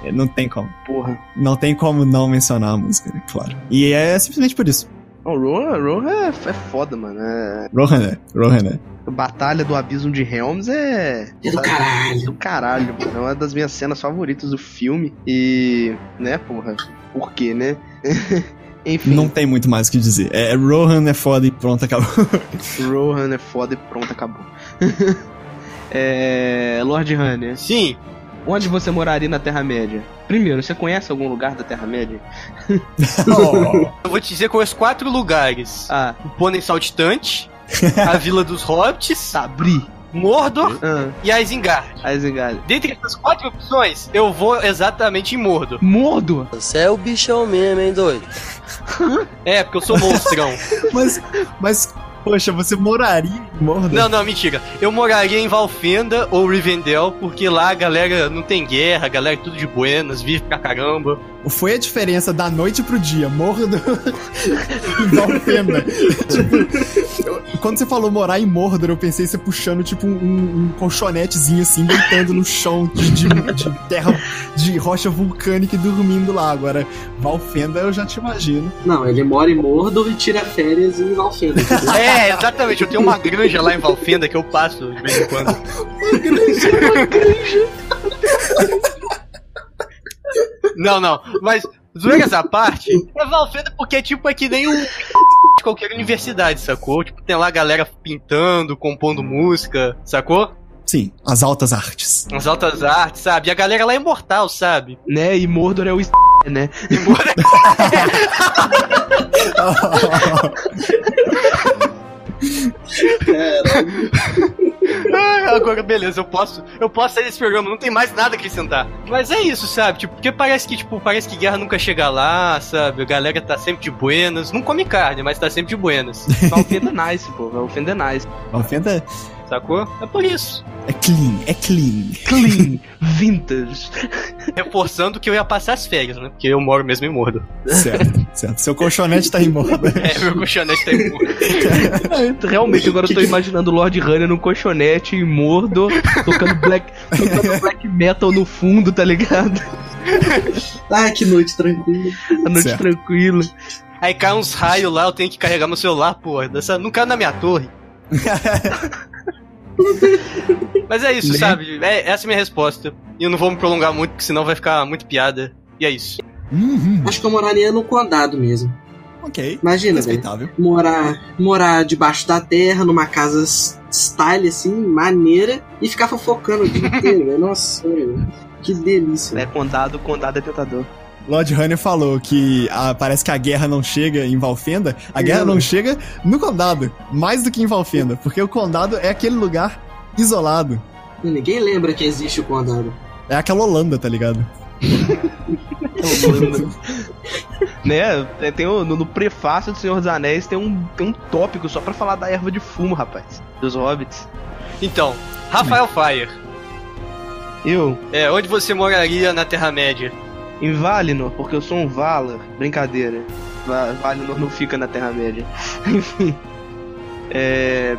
é- não tem como. Porra. Não tem como não mencionar a música, né? claro. E é simplesmente por isso. Não, Rohan, Rohan é, é foda, mano. É... Rohan é, Rohan é. Batalha do Abismo de Helms é. É do caralho. do caralho, mano. É uma das minhas cenas favoritas do filme. E. né, porra? Por quê, né? [LAUGHS] Enfim, Não tem muito mais o que dizer. É, Rohan é foda e pronto, acabou. [LAUGHS] Rohan é foda e pronto, acabou. [LAUGHS] é. Lord Hunter, Sim, onde você moraria na Terra-média? Primeiro, você conhece algum lugar da Terra-média? eu [LAUGHS] [LAUGHS] vou te dizer conheço quatro lugares. Ah, O Pônei Saltitante, a [LAUGHS] Vila dos Hobbits, Sabri. Mordor Ah, e a Isengard. Isengard. Dentre essas quatro opções, eu vou exatamente em Mordor. Mordo! Você é o bichão mesmo, hein, doido? É, porque eu sou monstrão. Mas, mas, poxa, você moraria em Mordor? não, não, mentira. Eu moraria em Valfenda ou Rivendell, porque lá a galera não tem guerra, a galera é tudo de buenas, vive pra caramba. Foi a diferença da noite pro dia, Mordor e [LAUGHS] Valfenda. tipo, eu- quando você falou morar em Mordor, eu pensei você puxando, tipo, um, um colchonetezinho assim, deitando no chão de, de- de terra, de rocha vulcânica e dormindo lá. Agora, Valfenda eu já te imagino. Não, ele mora em Mordor e tira férias em Valfenda. É, exatamente. Eu tenho uma granja lá em Valfenda que eu passo de vez em quando. Não, não. Mas, zoeiras à parte, [LAUGHS] é Valfenda porque tipo é que nem um [LAUGHS] qualquer universidade, sacou? Tipo, tem lá a galera pintando, compondo música, sacou? Sim, as altas artes. As altas artes, sabe? E a galera lá é imortal, sabe? Né? E Mordor é o [LAUGHS] né? E Mordor Ah, agora beleza, eu posso, eu posso sair desse programa, não tem mais nada a acrescentar. Mas é isso, sabe? Tipo, porque parece que, tipo, parece que guerra nunca chega lá, sabe? A galera tá sempre de buenas, não come carne, mas tá sempre de buenas. [LAUGHS] Vai ofender nice, pô, vai ofender nice. Ofenda Sacou? É por isso. é clean, é clean. Clean, [LAUGHS] vintage. Reforçando que eu ia passar as férias, né? Porque eu moro mesmo em Mordo. Certo, certo. Seu colchonete tá em moda. [LAUGHS] É, meu colchonete tá em Mordo. Realmente, agora eu tô imaginando o Lord Runner num colchonete em Mordor, tocando black, tocando black metal no fundo, tá ligado? Ah, que noite tranquila. A noite Certo. tranquila. Aí cai uns raios lá, eu tenho que carregar meu celular, porra. Dessa, não cai na minha torre. [LAUGHS] [LAUGHS] Mas é isso, Né? sabe? É, essa é a minha resposta. E eu não vou me prolongar muito, porque senão vai ficar muito piada. E é isso. Uhum, Acho que eu moraria no condado mesmo. ok. Imagina, velho. Respeitável. Morar, morar debaixo da terra, numa casa style, assim, maneira, e ficar fofocando o dia [LAUGHS] inteiro, velho. Nossa, velho. Que delícia. É, condado, condado é tentador. Lord Hunter falou que ah, parece que a guerra não chega em Valfenda. A guerra não chega no condado, mais do que em Valfenda, porque o condado é aquele lugar isolado. Ninguém lembra que existe o condado. É aquela Holanda, tá ligado? [LAUGHS] né? tem- Tem o- no, no prefácio do Senhor dos Anéis tem um, tem um tópico só pra falar da erva de fumo, rapaz. Dos hobbits. Então, Rafael Fire. Eu, É, onde você moraria na Terra-média? Em Valinor, porque eu sou um Valar. Brincadeira. Va Valinor não fica na Terra-média. [LAUGHS] Enfim. É.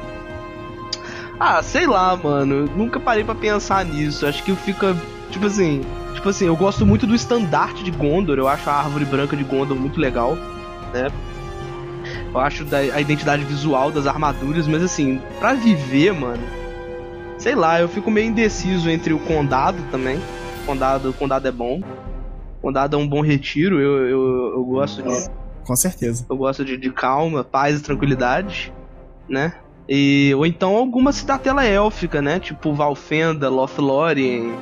Ah, sei lá, mano. Nunca parei pra pensar nisso. Acho que fica. Tipo assim. Tipo assim, eu gosto muito do estandarte de Gondor. Eu acho a árvore branca de Gondor muito legal. Né? Eu acho da, a identidade visual das armaduras, mas assim, pra viver, mano. Sei lá, eu fico meio indeciso entre o condado também. Condado, o condado é bom. Condado é um bom retiro, eu, eu, eu gosto de, Com certeza. eu gosto de, de calma, paz e tranquilidade, né? E, ou então alguma cidadela élfica, né? Tipo Valfenda, Lothlórien,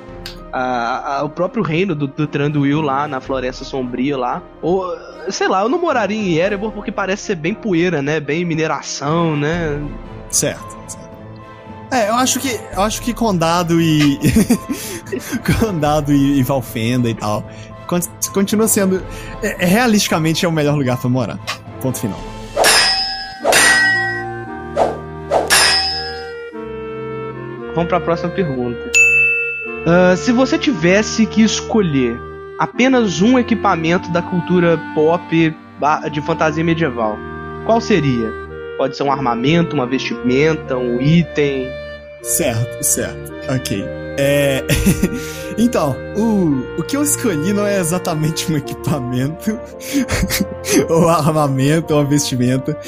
a, a- o próprio reino do, do Tranduil lá na Floresta Sombria lá. Ou, sei lá, eu não moraria em Erebor porque parece ser bem poeira, né? Bem mineração, né? Certo. certo. É, eu acho que eu acho que condado e [LAUGHS] condado e, e Valfenda e tal continua sendo é, é, realisticamente é o melhor lugar pra morar. Ponto final. Vamos pra próxima pergunta. Ah, se você tivesse que escolher apenas um equipamento da cultura pop de fantasia medieval, qual seria? Pode ser um armamento, uma vestimenta, um item. Certo, certo. Ok. É. [LAUGHS] então, o, o que eu escolhi não é exatamente um equipamento, [LAUGHS] ou armamento, ou vestimenta,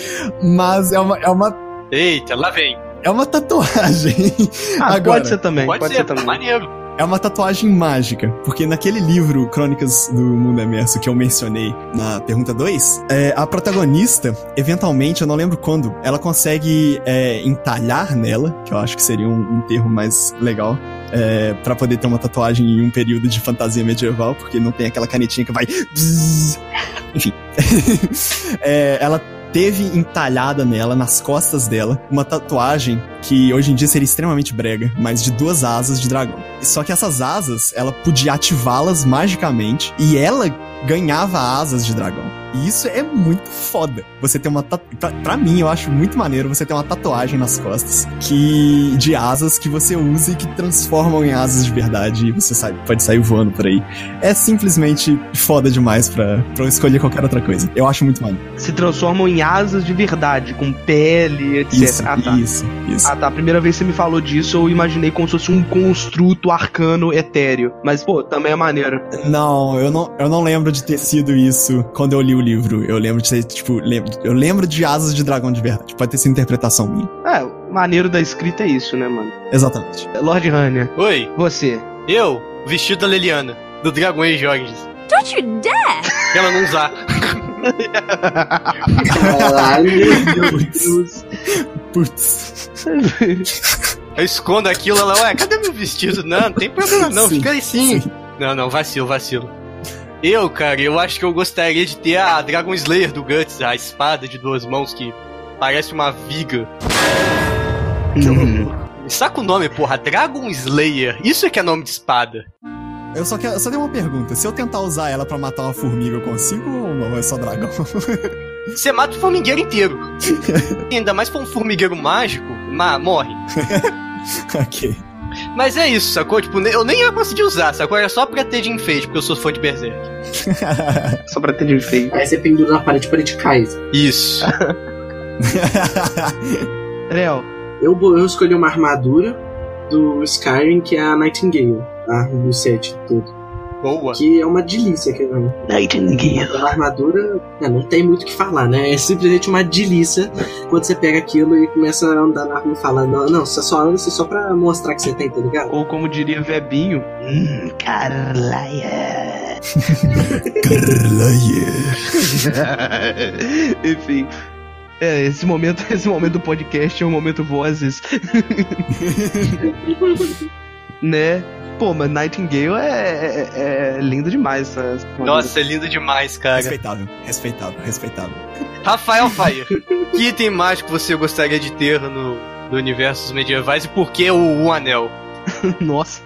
mas é uma, é uma, Eita, lá vem. é uma tatuagem. Ah, Agora, pode ser também, Pode, pode, ser, ser também. maneiro. É uma tatuagem mágica, porque naquele livro Crônicas do Mundo Emerso que eu mencionei na pergunta 2, é, a protagonista, eventualmente, eu não lembro quando, ela consegue é, entalhar nela, que eu acho que seria um, um termo mais legal, é, para poder ter uma tatuagem em um período de fantasia medieval, porque não tem aquela canetinha que vai. Enfim. [LAUGHS] É, ela teve entalhada nela, nas costas dela, uma tatuagem que hoje em dia seria extremamente brega, mas de duas asas de dragão. Só que essas asas, ela podia ativá-las magicamente e ela ganhava asas de dragão. E isso é muito foda. Você ter uma pra, pra mim, eu acho muito maneiro você ter uma tatuagem nas costas que de asas que você usa e que transformam em asas de verdade e você sai, pode sair voando por aí. É simplesmente foda demais pra, pra eu escolher qualquer outra coisa. Eu acho muito maneiro. Se transformam em asas de verdade, com pele, etc. Isso, ah, tá. isso, isso. Ah, tá. A primeira vez que você me falou disso, eu imaginei como se fosse um construto arcano etéreo. Mas, pô, também é maneiro. Não, eu não, eu não lembro de ter sido isso quando eu li o livro. Eu lembro de ser, tipo, lembro, eu lembro de asas de dragão de verdade. Pode ter sido interpretação minha. É, o maneiro da escrita é isso, né, mano? Exatamente. Lord Rania, Oi, você. eu, vestido da Leliana, do Dragões Jorges. Don't you dare! Ela não usar. Caralho. [LAUGHS] Putz. Putz. Eu escondo aquilo, ela, ué, cadê meu vestido? Não, não tem problema não, Sim, fica aí sim. sim. Não, não, vacilo, vacilo. Eu, cara, eu acho que eu gostaria de ter a Dragon Slayer do Guts, a espada de duas mãos que parece uma viga. Hum. Saca o nome, porra, Dragon Slayer. Isso é que é nome de espada. Eu só, quero, só tenho uma pergunta. Se eu tentar usar ela pra matar uma formiga, eu consigo ou não? É só dragão? [LAUGHS] Você mata o formigueiro inteiro. E ainda mais for um formigueiro mágico, ma morre. [LAUGHS] ok. Mas é isso, sacou? Tipo, eu nem ia conseguir usar, sacou? Era só pra ter de enfeite, porque eu sou fã de Berserk. [LAUGHS] Só pra ter de enfeite. Aí você pendura na parede para de cai. Isso. [LAUGHS] Léo, Eu, eu escolhi uma armadura do Skyrim, que é a Nightingale. A do set todo. Boa. Que é uma delícia. Que é uma Nightingale. uma armadura, né, não tem muito o que falar, né? É simplesmente uma delícia quando você pega aquilo e começa a andar na rua e fala, não, não, você só anda só pra mostrar que você tem, tá ligado? Ou como diria Vebinho, hum, Carlaia. [LAUGHS] Enfim. É, esse momento, [LAUGHS] esse momento do podcast é o momento vozes. [LAUGHS] né? Pô, mas Nightingale é, é, é lindo demais. Essa, essa Nossa, é lindo demais, cara. respeitável, respeitável, respeitável. Rafael Fire, que item mágico você gostaria de ter no, no universo dos medievais e por que o, o anel? [LAUGHS] Nossa.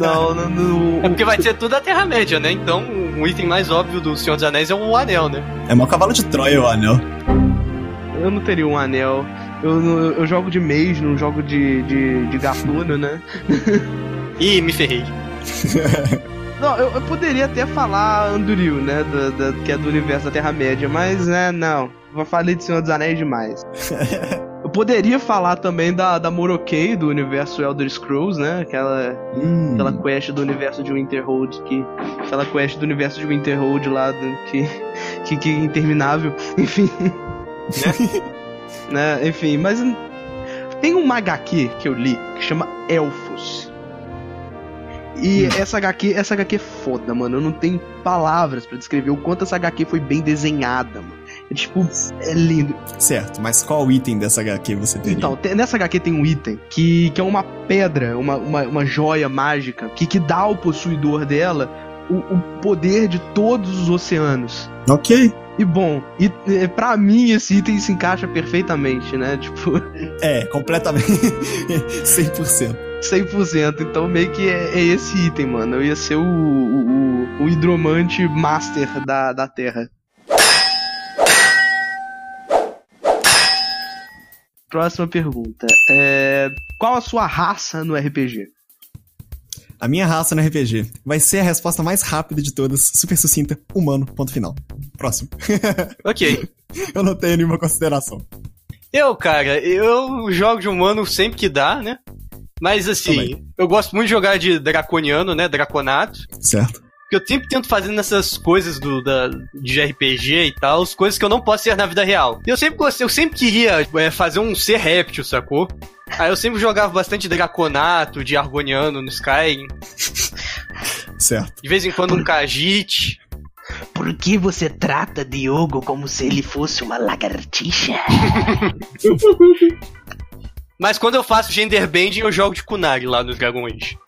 Não, não, não. É porque vai ser tudo a Terra-média, né? Então, o item mais óbvio do Senhor dos Anéis é o anel, né? É mó cavalo de Troia o anel. Eu não teria um anel. Eu, não- eu jogo de mage, não jogo de, de, de gatuno, né? Ih, me ferrei. [LAUGHS] Não, eu, eu poderia até falar Anduril, né? do- da- que é do universo da Terra-média, mas, né, não. Vou falar de Senhor dos Anéis demais. [LAUGHS] Eu poderia falar também da, da Morokei, do universo Elder Scrolls, né? Aquela, Hum. aquela quest do universo de Winterhold, que... Aquela quest do universo de Winterhold lá, do- que, que, que é interminável. [LAUGHS] Enfim. né? Enfim, mas... Tem uma HQ que eu li, que chama Elfos. E essa HQ, essa HQ é foda, mano. Eu não tenho palavras pra descrever o quanto essa HQ foi bem desenhada, mano. É tipo, é lindo. Certo, mas qual item dessa HQ você teria? Então, nessa HQ tem um item que, que é uma pedra, uma, uma, uma joia mágica, que, que dá ao possuidor dela o, o poder de todos os oceanos. Ok. E bom, e, e, pra mim esse item se encaixa perfeitamente, né? Tipo, [LAUGHS] É, completamente. [LAUGHS] 100%. 100%. Então meio que é, é esse item, mano. Eu ia ser o, o, o- o hidromante master da, da Terra. Próxima pergunta. É, qual a sua raça no RPG? A minha raça no RPG vai ser a resposta mais rápida de todas, super sucinta, humano, ponto final. Próximo. [LAUGHS] Ok. Eu não tenho nenhuma consideração. Eu, cara, eu jogo de humano sempre que dá, né? Mas assim, Também. eu gosto muito de jogar de draconiano, né? Draconato. Certo? Porque eu sempre tento fazer nessas coisas do, da, de RPG e tal, as coisas que eu não posso ser na vida real. E eu sempre gostei, eu sempre queria é, fazer um ser réptil, sacou? Aí eu sempre jogava bastante draconato, de argoniano no Skyrim. Certo. De vez em quando um Khajiit. Por que você trata Diogo como se ele fosse uma lagartixa? [LAUGHS] Mas quando eu faço gender bending, eu jogo de Kunari lá no Dragon Age.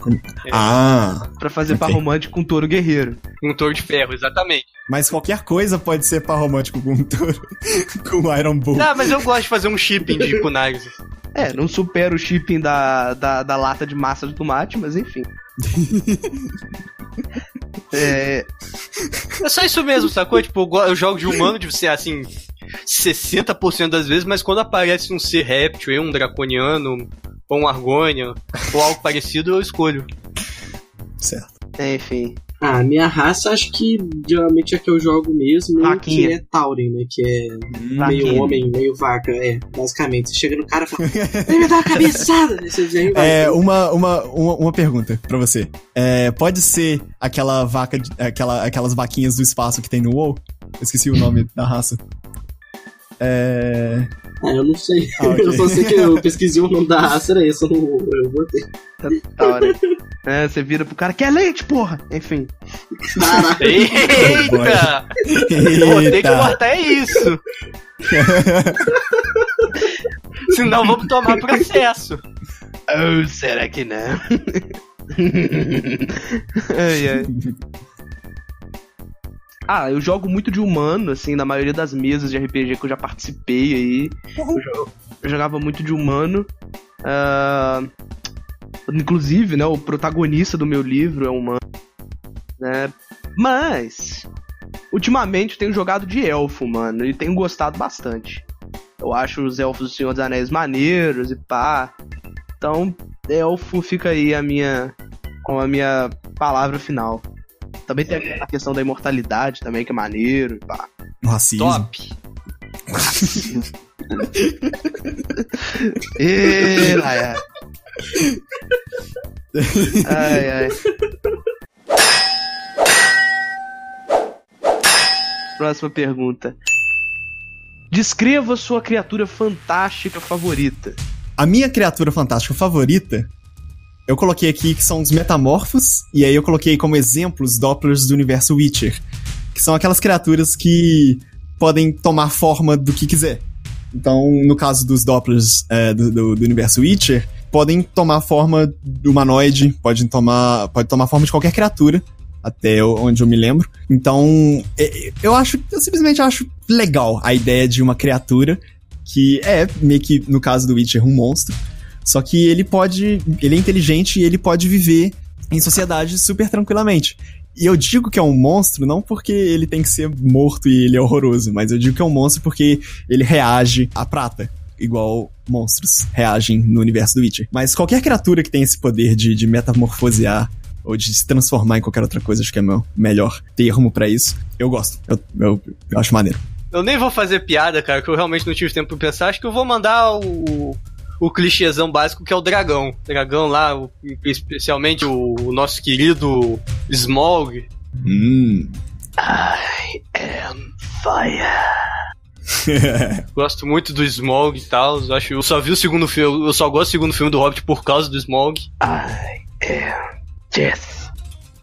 Ah, Pra fazer par Ok. romântico com um touro guerreiro. Um touro de ferro, exatamente. mas qualquer coisa pode ser par romântico com um touro. [LAUGHS] com Iron Bull. Ah, mas eu gosto de fazer um shipping de Kunari. É, não supera o shipping da, da, da lata de massa de tomate, mas enfim. [LAUGHS] é, É só isso mesmo, sacou? Tipo, eu go- eu jogo de humano de ser assim, 60% das vezes, mas quando aparece um ser réptil, um draconiano, ou um argônia, ou algo parecido, eu escolho. Certo. é, enfim. Ah, minha raça acho que geralmente é que eu jogo mesmo, Vaquinha. que é Tauren, né? Que é meio Vaquinha. homem, meio vaca, é, basicamente. Você chega no cara e fala, [LAUGHS] ele me dá uma cabeçada! Aí você vem vai. É, uma, uma, uma, uma pergunta pra você. É, pode ser aquela vaca, de- aquela, aquelas vaquinhas do espaço que tem no WoW? Eu esqueci o nome da raça. É. Ah, eu não sei. Ah, ok. [LAUGHS] Eu só sei que eu pesquisei o nome da raça, era esse, eu, não, eu botei. Da hora. É, você vira pro cara, quer leite, porra! Enfim. Caraca. Eita! Vou ter que Eita. cortar é isso. [LAUGHS] Senão vamos tomar processo. Oh, será que não? ai, ai. [LAUGHS] Ah, eu jogo muito de humano, assim, na maioria das mesas de RPG que eu já participei aí. Eu, eu jogava muito de humano. Ah, inclusive, né, o protagonista do meu livro é humano. Né? Mas, ultimamente eu tenho jogado de elfo, mano, e tenho gostado bastante. Eu acho os elfos do Senhor dos Anéis maneiros e pá. Então, elfo fica aí a minha com a minha palavra final. Também tem a questão da imortalidade também, que é maneiro e pá. No racismo. Top. Ê, Laia. Ai, ai. Próxima pergunta. Descreva sua criatura fantástica favorita. A minha criatura fantástica favorita, eu coloquei aqui que são os metamorfos, e aí eu coloquei como exemplos Dopplers do universo Witcher, que são aquelas criaturas que podem tomar forma do que quiser. Então, no caso dos Dopplers é, do, do- do universo Witcher, podem tomar forma humanoide, podem tomar, pode tomar forma de qualquer criatura, até onde eu me lembro. Então, é- eu acho, eu simplesmente acho legal a ideia de uma criatura que é meio que, no caso do Witcher, um monstro. Só que ele pode. Ele é inteligente e ele pode viver em sociedade super tranquilamente. E eu digo que é um monstro não porque ele tem que ser morto e ele é horroroso, mas eu digo que é um monstro porque ele reage à prata. Igual monstros reagem no universo do Witcher. Mas qualquer criatura que tem esse poder de, de metamorfosear ou de se transformar em qualquer outra coisa, acho que é meu melhor termo pra isso. Eu gosto. Eu, eu, eu acho maneiro. Eu nem vou fazer piada, cara, que eu realmente não tive tempo pra pensar. Acho que eu vou mandar o, o clichêzão básico que é o dragão. Dragão lá, o- especialmente o, o nosso querido Smog. Hum. Fire. [LAUGHS] Gosto muito do Smog e tal. Eu Acho, eu só vi o segundo filme, eu só gosto do segundo filme do Hobbit por causa do Smog. I am death.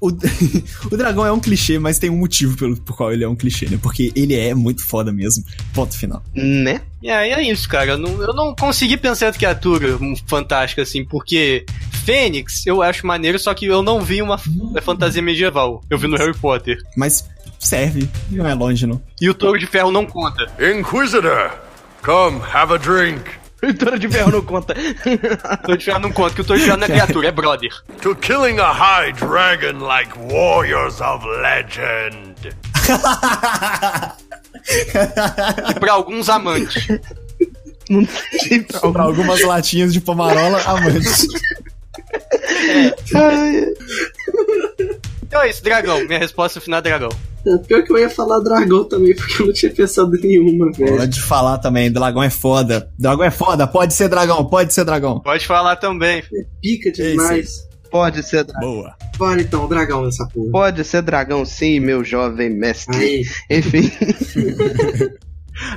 O, [LAUGHS] o dragão é um clichê, mas tem um motivo pelo por qual ele é um clichê, né? Porque ele é muito foda mesmo. Ponto final. Né? E aí é isso, cara. Eu não, eu não consegui pensar em criatura um, fantástica assim, porque Fênix eu acho maneiro, só que eu não vi uma fantasia medieval. Eu vi no Harry Potter. Mas serve, não é longe, não. E o Touro de Ferro não conta. Inquisitor, come have a drink. Leitora de ferro não conta. O Touro de Ferro não conta, que o Touro de Ferro não é criatura, é brother. To killing a high dragon like warriors of legend. E pra alguns amantes. não sei pra Pra algumas latinhas de pomarola, amante. Ai, Então é isso, dragão. Minha resposta final é dragão. É, Pior que eu ia falar dragão também, porque eu não tinha pensado em nenhuma, velho. Pode falar também, dragão é foda. Dragão é foda, pode ser dragão, pode ser dragão. Pode falar também. Pica demais. Pode ser dragão. Boa. Bora então, dragão nessa porra. Pode ser dragão, sim, meu jovem mestre. Aí, Enfim.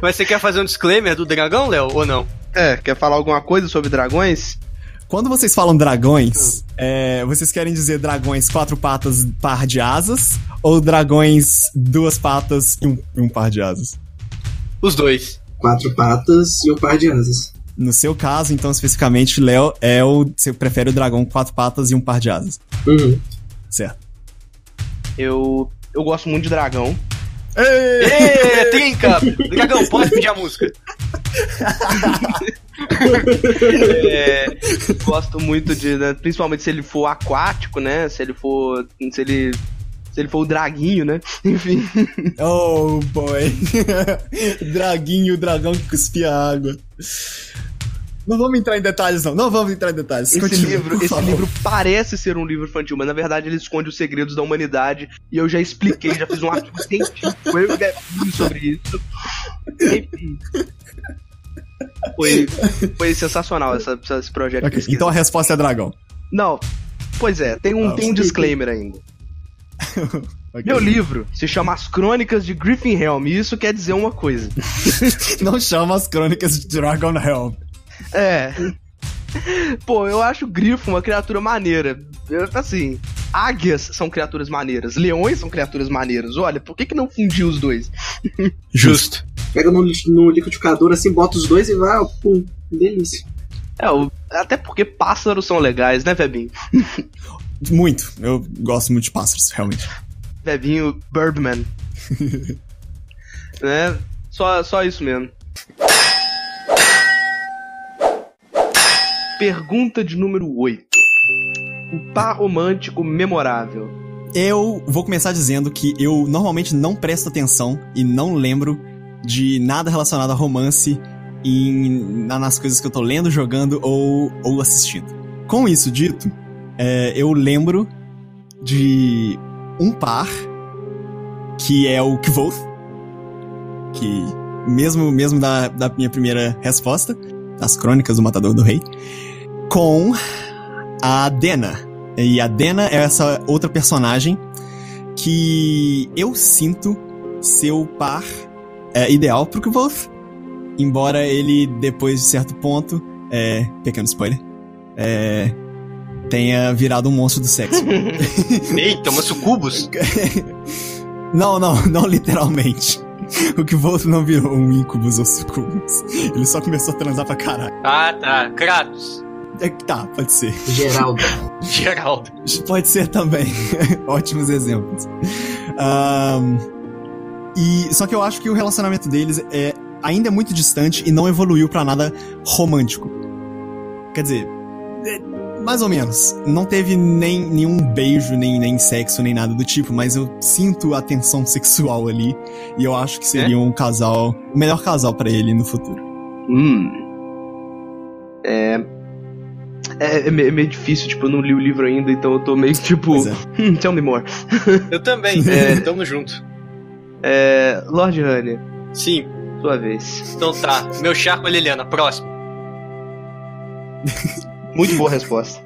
Mas você quer fazer um disclaimer do dragão, Léo, ou não? É, quer falar alguma coisa sobre dragões? Quando vocês falam dragões, é, vocês querem dizer dragões quatro patas, par de asas? Ou dragões duas patas e um, um par de asas? Os dois. quatro patas e um par de asas. No seu caso, então, especificamente, Léo, é o. Você prefere o dragão com quatro patas e um par de asas. Uhum. Certo. Eu. Eu gosto muito de dragão. Ê, trinca! Dragão, pode pedir a música. [LAUGHS] É, gosto muito de. né, principalmente se ele for aquático, né? Se ele for. Se ele. Se ele for o draguinho, né? [LAUGHS] Enfim. Oh, boy. [LAUGHS] Draguinho, o dragão que cuspia água. Não vamos entrar em detalhes, não. Não vamos entrar em detalhes. Esse, Continua, livro, esse favor. livro parece ser um livro infantil, mas na verdade ele esconde os segredos da humanidade. E eu já expliquei, já fiz um artigo científico eu sobre isso. Enfim. Foi, foi sensacional essa, esse projeto de Ok, pesquisa. Então a resposta é dragão. Não, pois é, tem um, Ah, tem um disclaimer ainda. [LAUGHS] Meu livro se chama As Crônicas de Griffinhelm, e isso quer dizer uma coisa. [LAUGHS] Não chama as crônicas de Dragon Helm. É. Pô, eu acho o grifo uma criatura maneira. Eu, assim, águias são criaturas maneiras, leões são criaturas maneiras. Olha, por que, que não fundir os dois? Justo. Pega no, no liquidificador assim, bota os dois e vai, ó, pum, delícia. É, o- até porque pássaros são legais, né, Vebinho? [LAUGHS] Muito. Eu gosto muito de pássaros, realmente. Vebinho Birdman. [LAUGHS] né? Só, só isso mesmo. Pergunta de número 8. O par romântico memorável. Eu vou começar dizendo que eu normalmente não presto atenção e não lembro de nada relacionado a romance em, na- nas coisas que eu tô lendo, jogando ou, ou assistindo. Com isso dito, é, eu lembro de um par que é o Kvoth, que mesmo, mesmo da, da minha primeira resposta, das crônicas do Matador do Rei, com a Dena. E a Dena é essa outra personagem que eu sinto ser o par é, ideal pro Kvoth. Embora ele, depois de certo ponto, é, pequeno spoiler, é, tenha virado um monstro do sexo. [LAUGHS] Eita, uma sucubus? [LAUGHS] não, não, não literalmente. O Kvoth não virou um incubus ou sucubus. Ele só começou a transar pra caralho. Ah, tá. Kratos. É, tá, pode ser. Geraldo. [LAUGHS] Geraldo. Pode ser também. Ótimos exemplos. Ahn, e só que eu acho que o relacionamento deles é ainda muito distante e não evoluiu pra nada romântico. Quer dizer, é, mais ou menos. Não teve nem nenhum beijo, nem, nem sexo, nem nada do tipo, mas eu sinto a tensão [LAUGHS] sexual ali e eu acho que seria um casal, o melhor casal pra ele no futuro. Hum. É. É, é é meio difícil, tipo, eu não li o livro ainda, então eu tô meio [LAUGHS] tipo. Pois é. [LAUGHS] Tell me more. Eu também. É, tamo junto. É. Lord Honey, Sim. sua vez. Então tá. Meu char com a Liliana. Próximo. [LAUGHS] Muito boa resposta.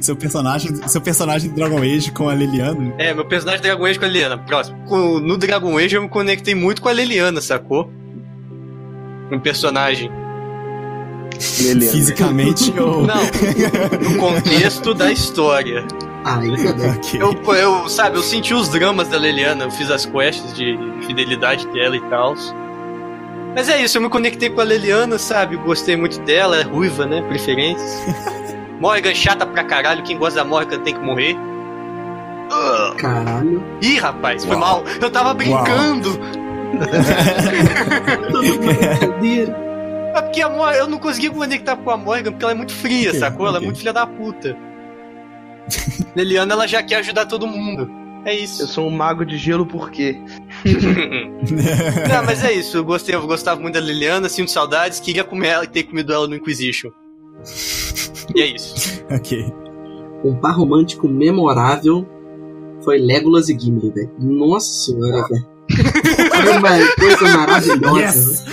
Seu personagem, seu personagem de Dragon Age com a Liliana. É, meu personagem Dragon Age com a Liliana. Próximo. No Dragon Age eu me conectei muito com a Liliana, sacou? Um personagem. Beleza. Fisicamente [LAUGHS] ou. Não. No contexto da história. [LAUGHS] Aí, cadê? Ok. Eu, eu, sabe, eu senti os dramas da Liliana, eu fiz as quests de fidelidade dela e tal. Mas é isso, eu me conectei com a Liliana, sabe? Gostei muito dela, é ruiva, né? Preferências. [LAUGHS] Morgan chata pra caralho, quem gosta da Morgan tem que morrer. Caralho. Ih, rapaz, foi Uau. mal. Eu tava brincando. [LAUGHS] Brincadeira. É porque a Morgan, eu não consegui conectar com a Morgan porque ela é muito fria, Ok, sacou? Ela é muito filha da puta. [LAUGHS] Liliana, ela já quer ajudar todo mundo. É Eu isso. sou um mago de gelo por quê? [LAUGHS] Não, mas é isso. Eu gostei, eu gostava muito da Liliana, sinto saudades, queria comer ela, ter comido ela no Inquisition. E é isso. [LAUGHS] ok. Um par romântico memorável foi Legolas e Gimli, velho. Nossa senhora, velho. Foi uma coisa maravilhosa.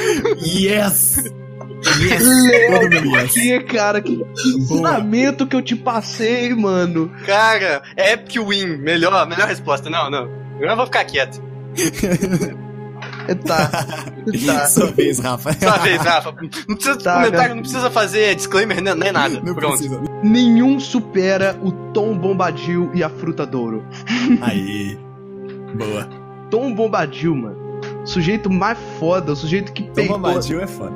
Yes! Yes! Todo mundo yes. Que cara, que ensinamento que eu te passei, mano. Cara, Epic Win, melhor, melhor resposta. Não, não. Agora eu vou ficar quieto. É, Tá. Tá. Sua vez, Rafa. Só vez, Rafa. Não precisa Tá, comentário, né? não precisa fazer disclaimer, nem, nem nada. Não Pronto. precisa. Nenhum supera o Tom Bombadil e a Fruta Douro. Aí. Boa. Tom Bombadil, mano. Sujeito mais foda, o sujeito que Tom peitou. Bombadil é foda.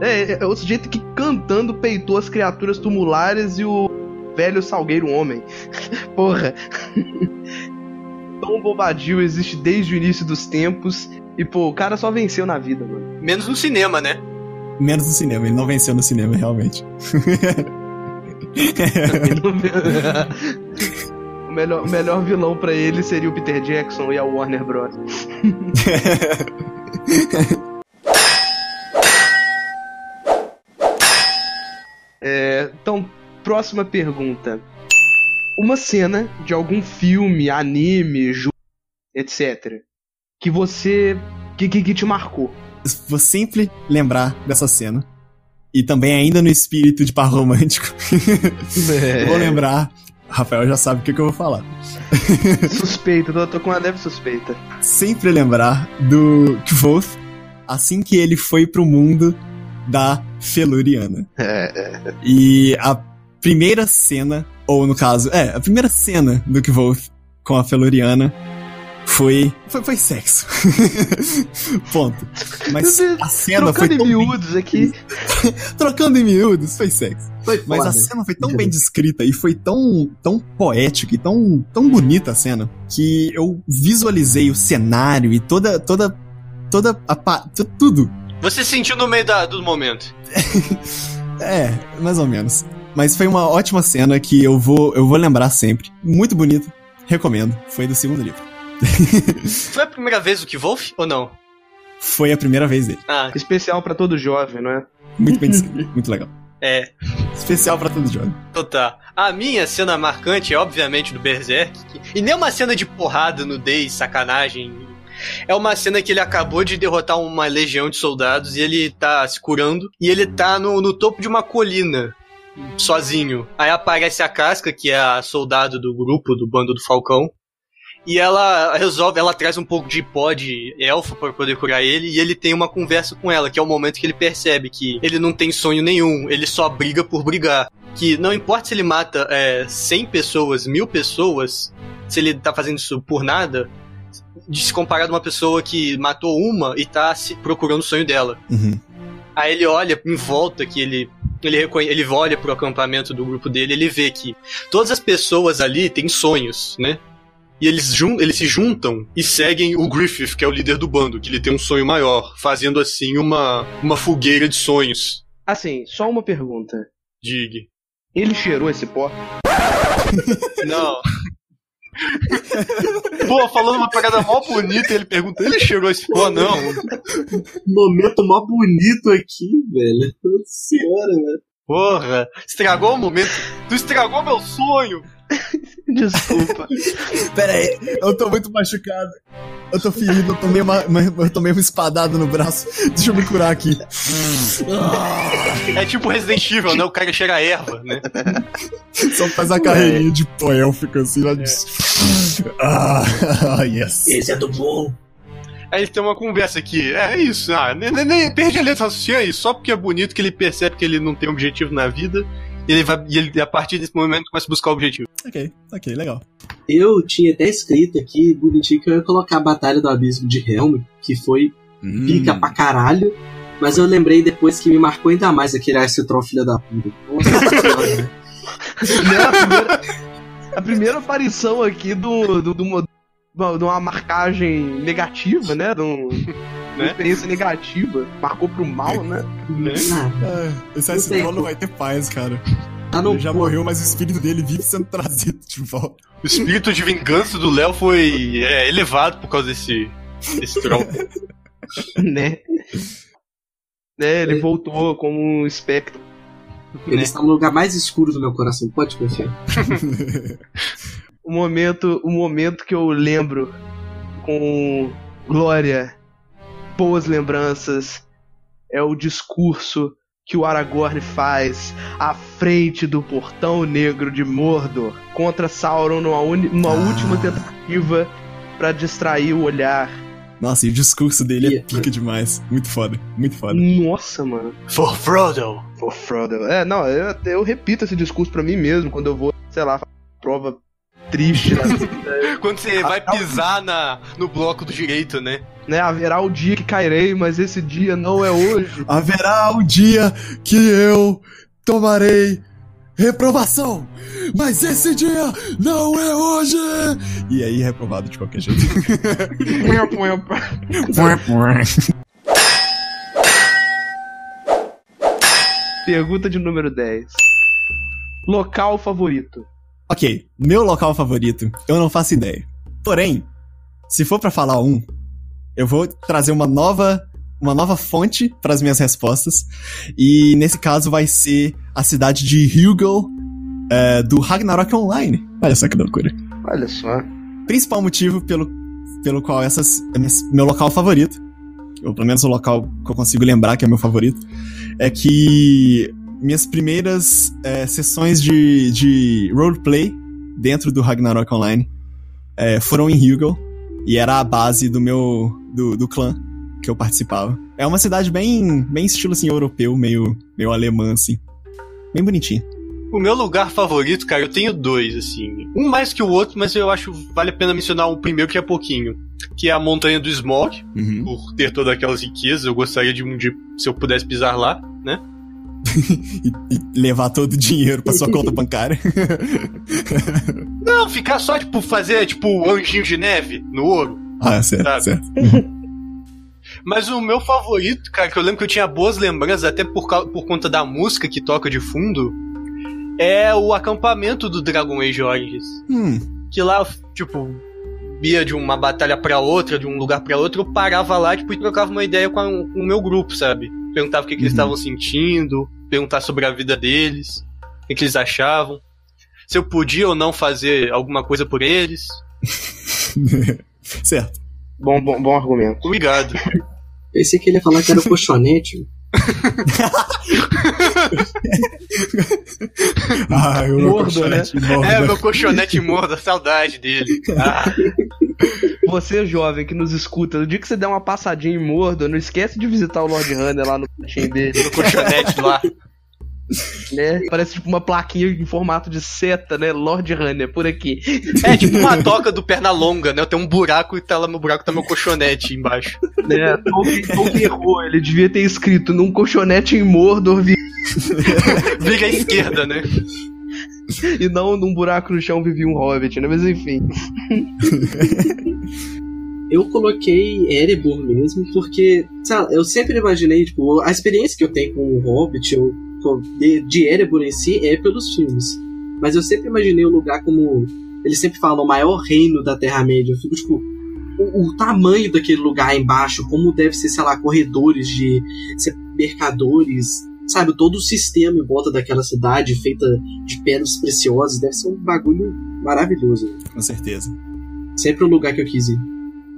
É, é, é o sujeito que cantando peitou as criaturas tumulares e o velho salgueiro homem. [LAUGHS] Porra. [LAUGHS] Tom Bombadil existe desde o início dos tempos. E, pô, o cara só venceu na vida, mano. Menos no cinema, né? Menos no cinema, ele não venceu no cinema, realmente. [LAUGHS] o, melhor, o melhor vilão pra ele seria o Peter Jackson e a Warner Bros. É, então, próxima pergunta. Uma cena de algum filme, anime, jogo, etc. Que você. que, que, que te marcou. Vou sempre lembrar dessa cena. E também ainda no espírito de par romântico. [LAUGHS] É. Vou lembrar Rafael já sabe o que, que eu vou falar. [LAUGHS] Suspeita, tô, tô com uma leve suspeita. Sempre lembrar do Kvoth assim que ele foi pro mundo da Feluriana. É, é. E a primeira cena, ou no caso, é, a primeira cena do Kvoth com a Feluriana foi. Foi, foi sexo. [LAUGHS] Ponto. Mas a cena foi Trocando em tão bem- miúdos aqui. [LAUGHS] Trocando em miúdos, foi sexo. Foi Mas foda. a cena foi tão bem descrita e foi tão, tão poética e tão, tão bonita a cena que eu visualizei o cenário e toda, toda, toda a tudo. Você sentiu no meio da- do momento. [LAUGHS] É, mais ou menos. Mas foi uma ótima cena que eu vou, eu vou lembrar sempre. Muito bonito. Recomendo. Foi do segundo livro. [LAUGHS] Foi a primeira vez o que Wolf ou não? Foi a primeira vez dele. Ah, Especial pra todo jovem, não é? Muito bem [LAUGHS] descrito. Muito legal. é. Especial pra todo jovem. Então tá. A minha cena marcante é, obviamente, do Berserk. E nem uma cena de porrada, nudez, sacanagem. É uma cena que ele acabou de derrotar uma legião de soldados e ele tá se curando. E ele tá no, no topo de uma colina, sozinho. Aí aparece a Casca, que é a soldado do grupo, do bando do Falcão. E ela resolve, ela traz um pouco de pó de elfo para poder curar ele, e ele tem uma conversa com ela, que é o momento que ele percebe que ele não tem sonho nenhum, ele só briga por brigar que não importa se ele mata é, 100 pessoas, mil pessoas, se ele tá fazendo isso por nada, de se comparar a uma pessoa que matou uma e tá se procurando o sonho dela. Uhum. Aí ele olha em volta que ele ele, reconhe- ele olha pro acampamento do grupo dele, ele vê que todas as pessoas ali têm sonhos, né? E eles, jun eles se juntam e seguem o Griffith, que é o líder do bando, que ele tem um sonho maior, fazendo assim uma, uma fogueira de sonhos. Assim, só uma pergunta. Dig. Ele cheirou esse pó? [LAUGHS] Não. [LAUGHS] Pô, falando uma parada mó bonita, ele pergunta, ele cheirou esse pó, não? Momento mó bonito aqui, velho. Nossa senhora, velho. Porra, estragou o momento. Tu estragou meu sonho. [LAUGHS] Desculpa. Pera aí, eu tô muito machucado. Eu tô ferido, eu tomei uma, uma- eu tomei uma espadada no braço. Deixa eu me curar aqui. É tipo Resident Evil, né? O cara cheira a erva, né? Só faz a carreirinha de pó élfico assim lá de. [LAUGHS] Ah, yes. Esse é do bom. Aí eles têm uma conversa aqui. É isso, ah, nem, nem, nem perde a letra raciocínio aí, só porque é bonito que ele percebe que ele não tem objetivo na vida. E ele vai, e ele, a partir desse momento, começa a buscar o objetivo. Ok, ok, legal. Eu tinha até escrito aqui, bonitinho, que eu ia colocar a Batalha do Abismo de Helm, que foi Hum. pica pra caralho. Mas eu lembrei depois que me marcou ainda mais aquele Ice Troll filha da puta. Nossa [LAUGHS] senhora, velho. Né, a, primeira, a primeira aparição aqui do, do, do de uma marcagem negativa, né? De um- [LAUGHS] uma Né? experiência negativa. Marcou pro mal, né? Ah, Ah, esse Não Ice. Troll não vai ter paz, cara. no Ele já morreu, mas o espírito dele vive sendo [LAUGHS] trazido de volta. O espírito de vingança do Léo foi é, elevado por causa desse, desse troll. [LAUGHS] né? né? Ele É. voltou como um espectro. Ele está no lugar mais escuro do meu coração, pode confiar. O momento, o momento que eu lembro com glória, boas lembranças, é o discurso que o Aragorn faz à frente do portão negro de Mordor contra Sauron numa, numa Ah. última tentativa pra distrair o olhar. Nossa, e o discurso dele é Yeah. pica demais. Muito foda, muito foda. Nossa, mano. For Frodo. For Frodo. É, não, eu, eu repito esse discurso pra mim mesmo quando eu vou, sei lá, prova triste na [LAUGHS] vida. Quando você vai pisar na, no bloco do direito, né? né? Haverá o dia que cairei, mas esse dia não é hoje. Haverá um dia que eu tomarei reprovação, mas esse dia não é hoje! E aí, reprovado de qualquer jeito. Pergunta de número 10. Local favorito? Ok, meu local favorito, eu não faço ideia. Porém, se for pra falar um, eu vou trazer uma nova uma nova fonte para as minhas respostas. E nesse caso vai ser a cidade de Hugel é, do Ragnarok Online. Olha só que loucura. Olha só. Principal motivo pelo, pelo qual essas é meu- meu local favorito, ou pelo menos o local que eu consigo lembrar que é meu favorito, é que minhas primeiras é, sessões de, de roleplay dentro do Ragnarok Online é, foram em Hugel e era a base do meu do, do clã que eu participava. É uma cidade bem bem estilo assim europeu, meio meio alemã assim. Bem bonitinha. O meu lugar favorito, cara, eu tenho dois, assim. Um mais que o outro, mas eu acho vale a pena mencionar o primeiro que é pouquinho. Que é a Montanha do Smog, Uhum. por ter todas aquelas riquezas. Eu gostaria de um dia, se eu pudesse pisar lá, né? [LAUGHS] e, e levar todo o dinheiro pra sua conta bancária. [LAUGHS] Não, ficar só, tipo, fazer, tipo, anjinho de neve no ouro. ah, certo, Sabe? certo. [LAUGHS] Mas o meu favorito, cara, que eu lembro que eu tinha boas lembranças, até por, por conta da música que toca de fundo, é o acampamento do Dragon Age Origins. Hum, Que lá, tipo, ia de uma batalha pra outra, de um lugar pra outro, eu parava lá, tipo, e trocava uma ideia com, a- com o meu grupo, sabe? Perguntava o que, que eles Uhum. estavam sentindo, perguntar sobre a vida deles, o que, eles achavam. Se eu podia ou não fazer alguma coisa por eles. [LAUGHS] certo. Bom, bom, bom argumento. Obrigado. Pensei que ele ia falar que era o [LAUGHS] colchonete. Ah, eu Mordo, né? É, meu colchonete morda, saudade dele. Ah, [LAUGHS] Você, jovem, que nos escuta, no dia que você der uma passadinha em Mordor, não esquece de visitar o Lord Hunter lá no cantinho dele, meu colchonete lá. né? Parece tipo uma plaquinha em formato de seta, né? Lord Hunter, por aqui. É tipo uma toca do perna longa, né? Tem um buraco e tá lá no buraco tá meu colchonete embaixo. Né? Tolkien, Tolkien errou, ele devia ter escrito num colchonete em Mordor vi- Vira à esquerda, né? [LAUGHS] e não num buraco no chão vivia um hobbit, né? Mas enfim. [LAUGHS] Eu coloquei Erebor mesmo, porque, sabe, eu sempre imaginei, tipo, a experiência que eu tenho com o Hobbit, eu, de, de Erebor em si, é pelos filmes. Mas eu sempre imaginei o lugar como. Eles sempre falam o maior reino da Terra-média. Eu fico, tipo, o, o tamanho daquele lugar embaixo, como deve ser, sei lá, corredores de mercadores, sabe, todo o sistema em volta daquela cidade feita de pedras preciosas, deve ser um bagulho maravilhoso. Com certeza. Sempre um lugar que eu quis ir.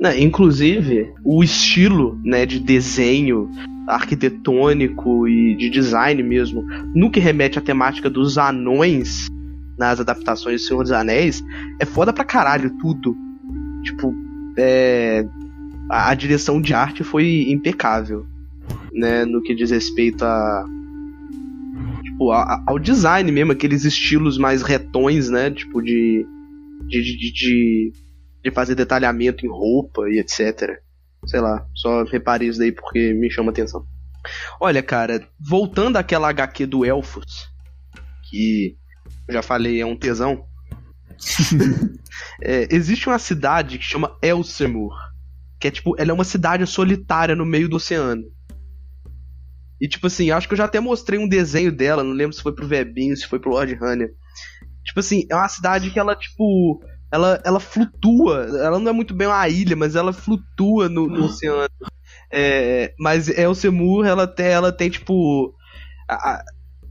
Né, inclusive, o estilo né, de desenho arquitetônico e de design mesmo, no que remete à temática dos anões nas adaptações do Senhor dos Anéis, é foda pra caralho tudo. Tipo, é, a, a direção de arte foi impecável, né, no que diz respeito a tipo, a- ao design mesmo, aqueles estilos mais retões, né, tipo de de, de, de- de de fazer detalhamento em roupa e etc. Sei lá, só reparei isso daí porque me chama atenção. Olha, cara, voltando àquela HQ do Elfos, que eu já falei, é um tesão. [LAUGHS] É, existe uma cidade que chama Elsemur, que é tipo, ela é uma cidade solitária no meio do oceano. E tipo assim, acho que eu já até mostrei um desenho dela, não lembro se foi pro Webinho, se foi pro Lord Runner. Tipo assim, é uma cidade que ela, tipo, ela, ela flutua. Ela não é muito bem uma ilha, mas ela flutua no, no oceano. É, mas Elsemur, ela tem, ela tem tipo. a- a-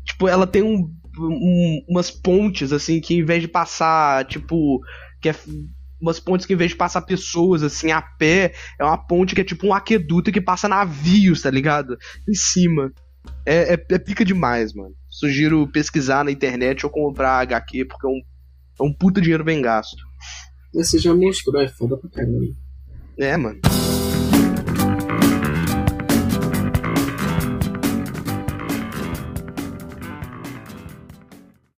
tipo, ela tem um, um- umas pontes, assim, que em vez de passar, tipo. Que é, umas pontes que em vez de passar pessoas, assim, a pé, é uma ponte que é tipo um aqueduto que passa navios, tá ligado? Em cima. É, é, é pica demais, mano. Sugiro pesquisar na internet ou comprar HQ, porque é um, é um puta dinheiro bem gasto. Você já mostrou, é foda pra caramba. É, mano.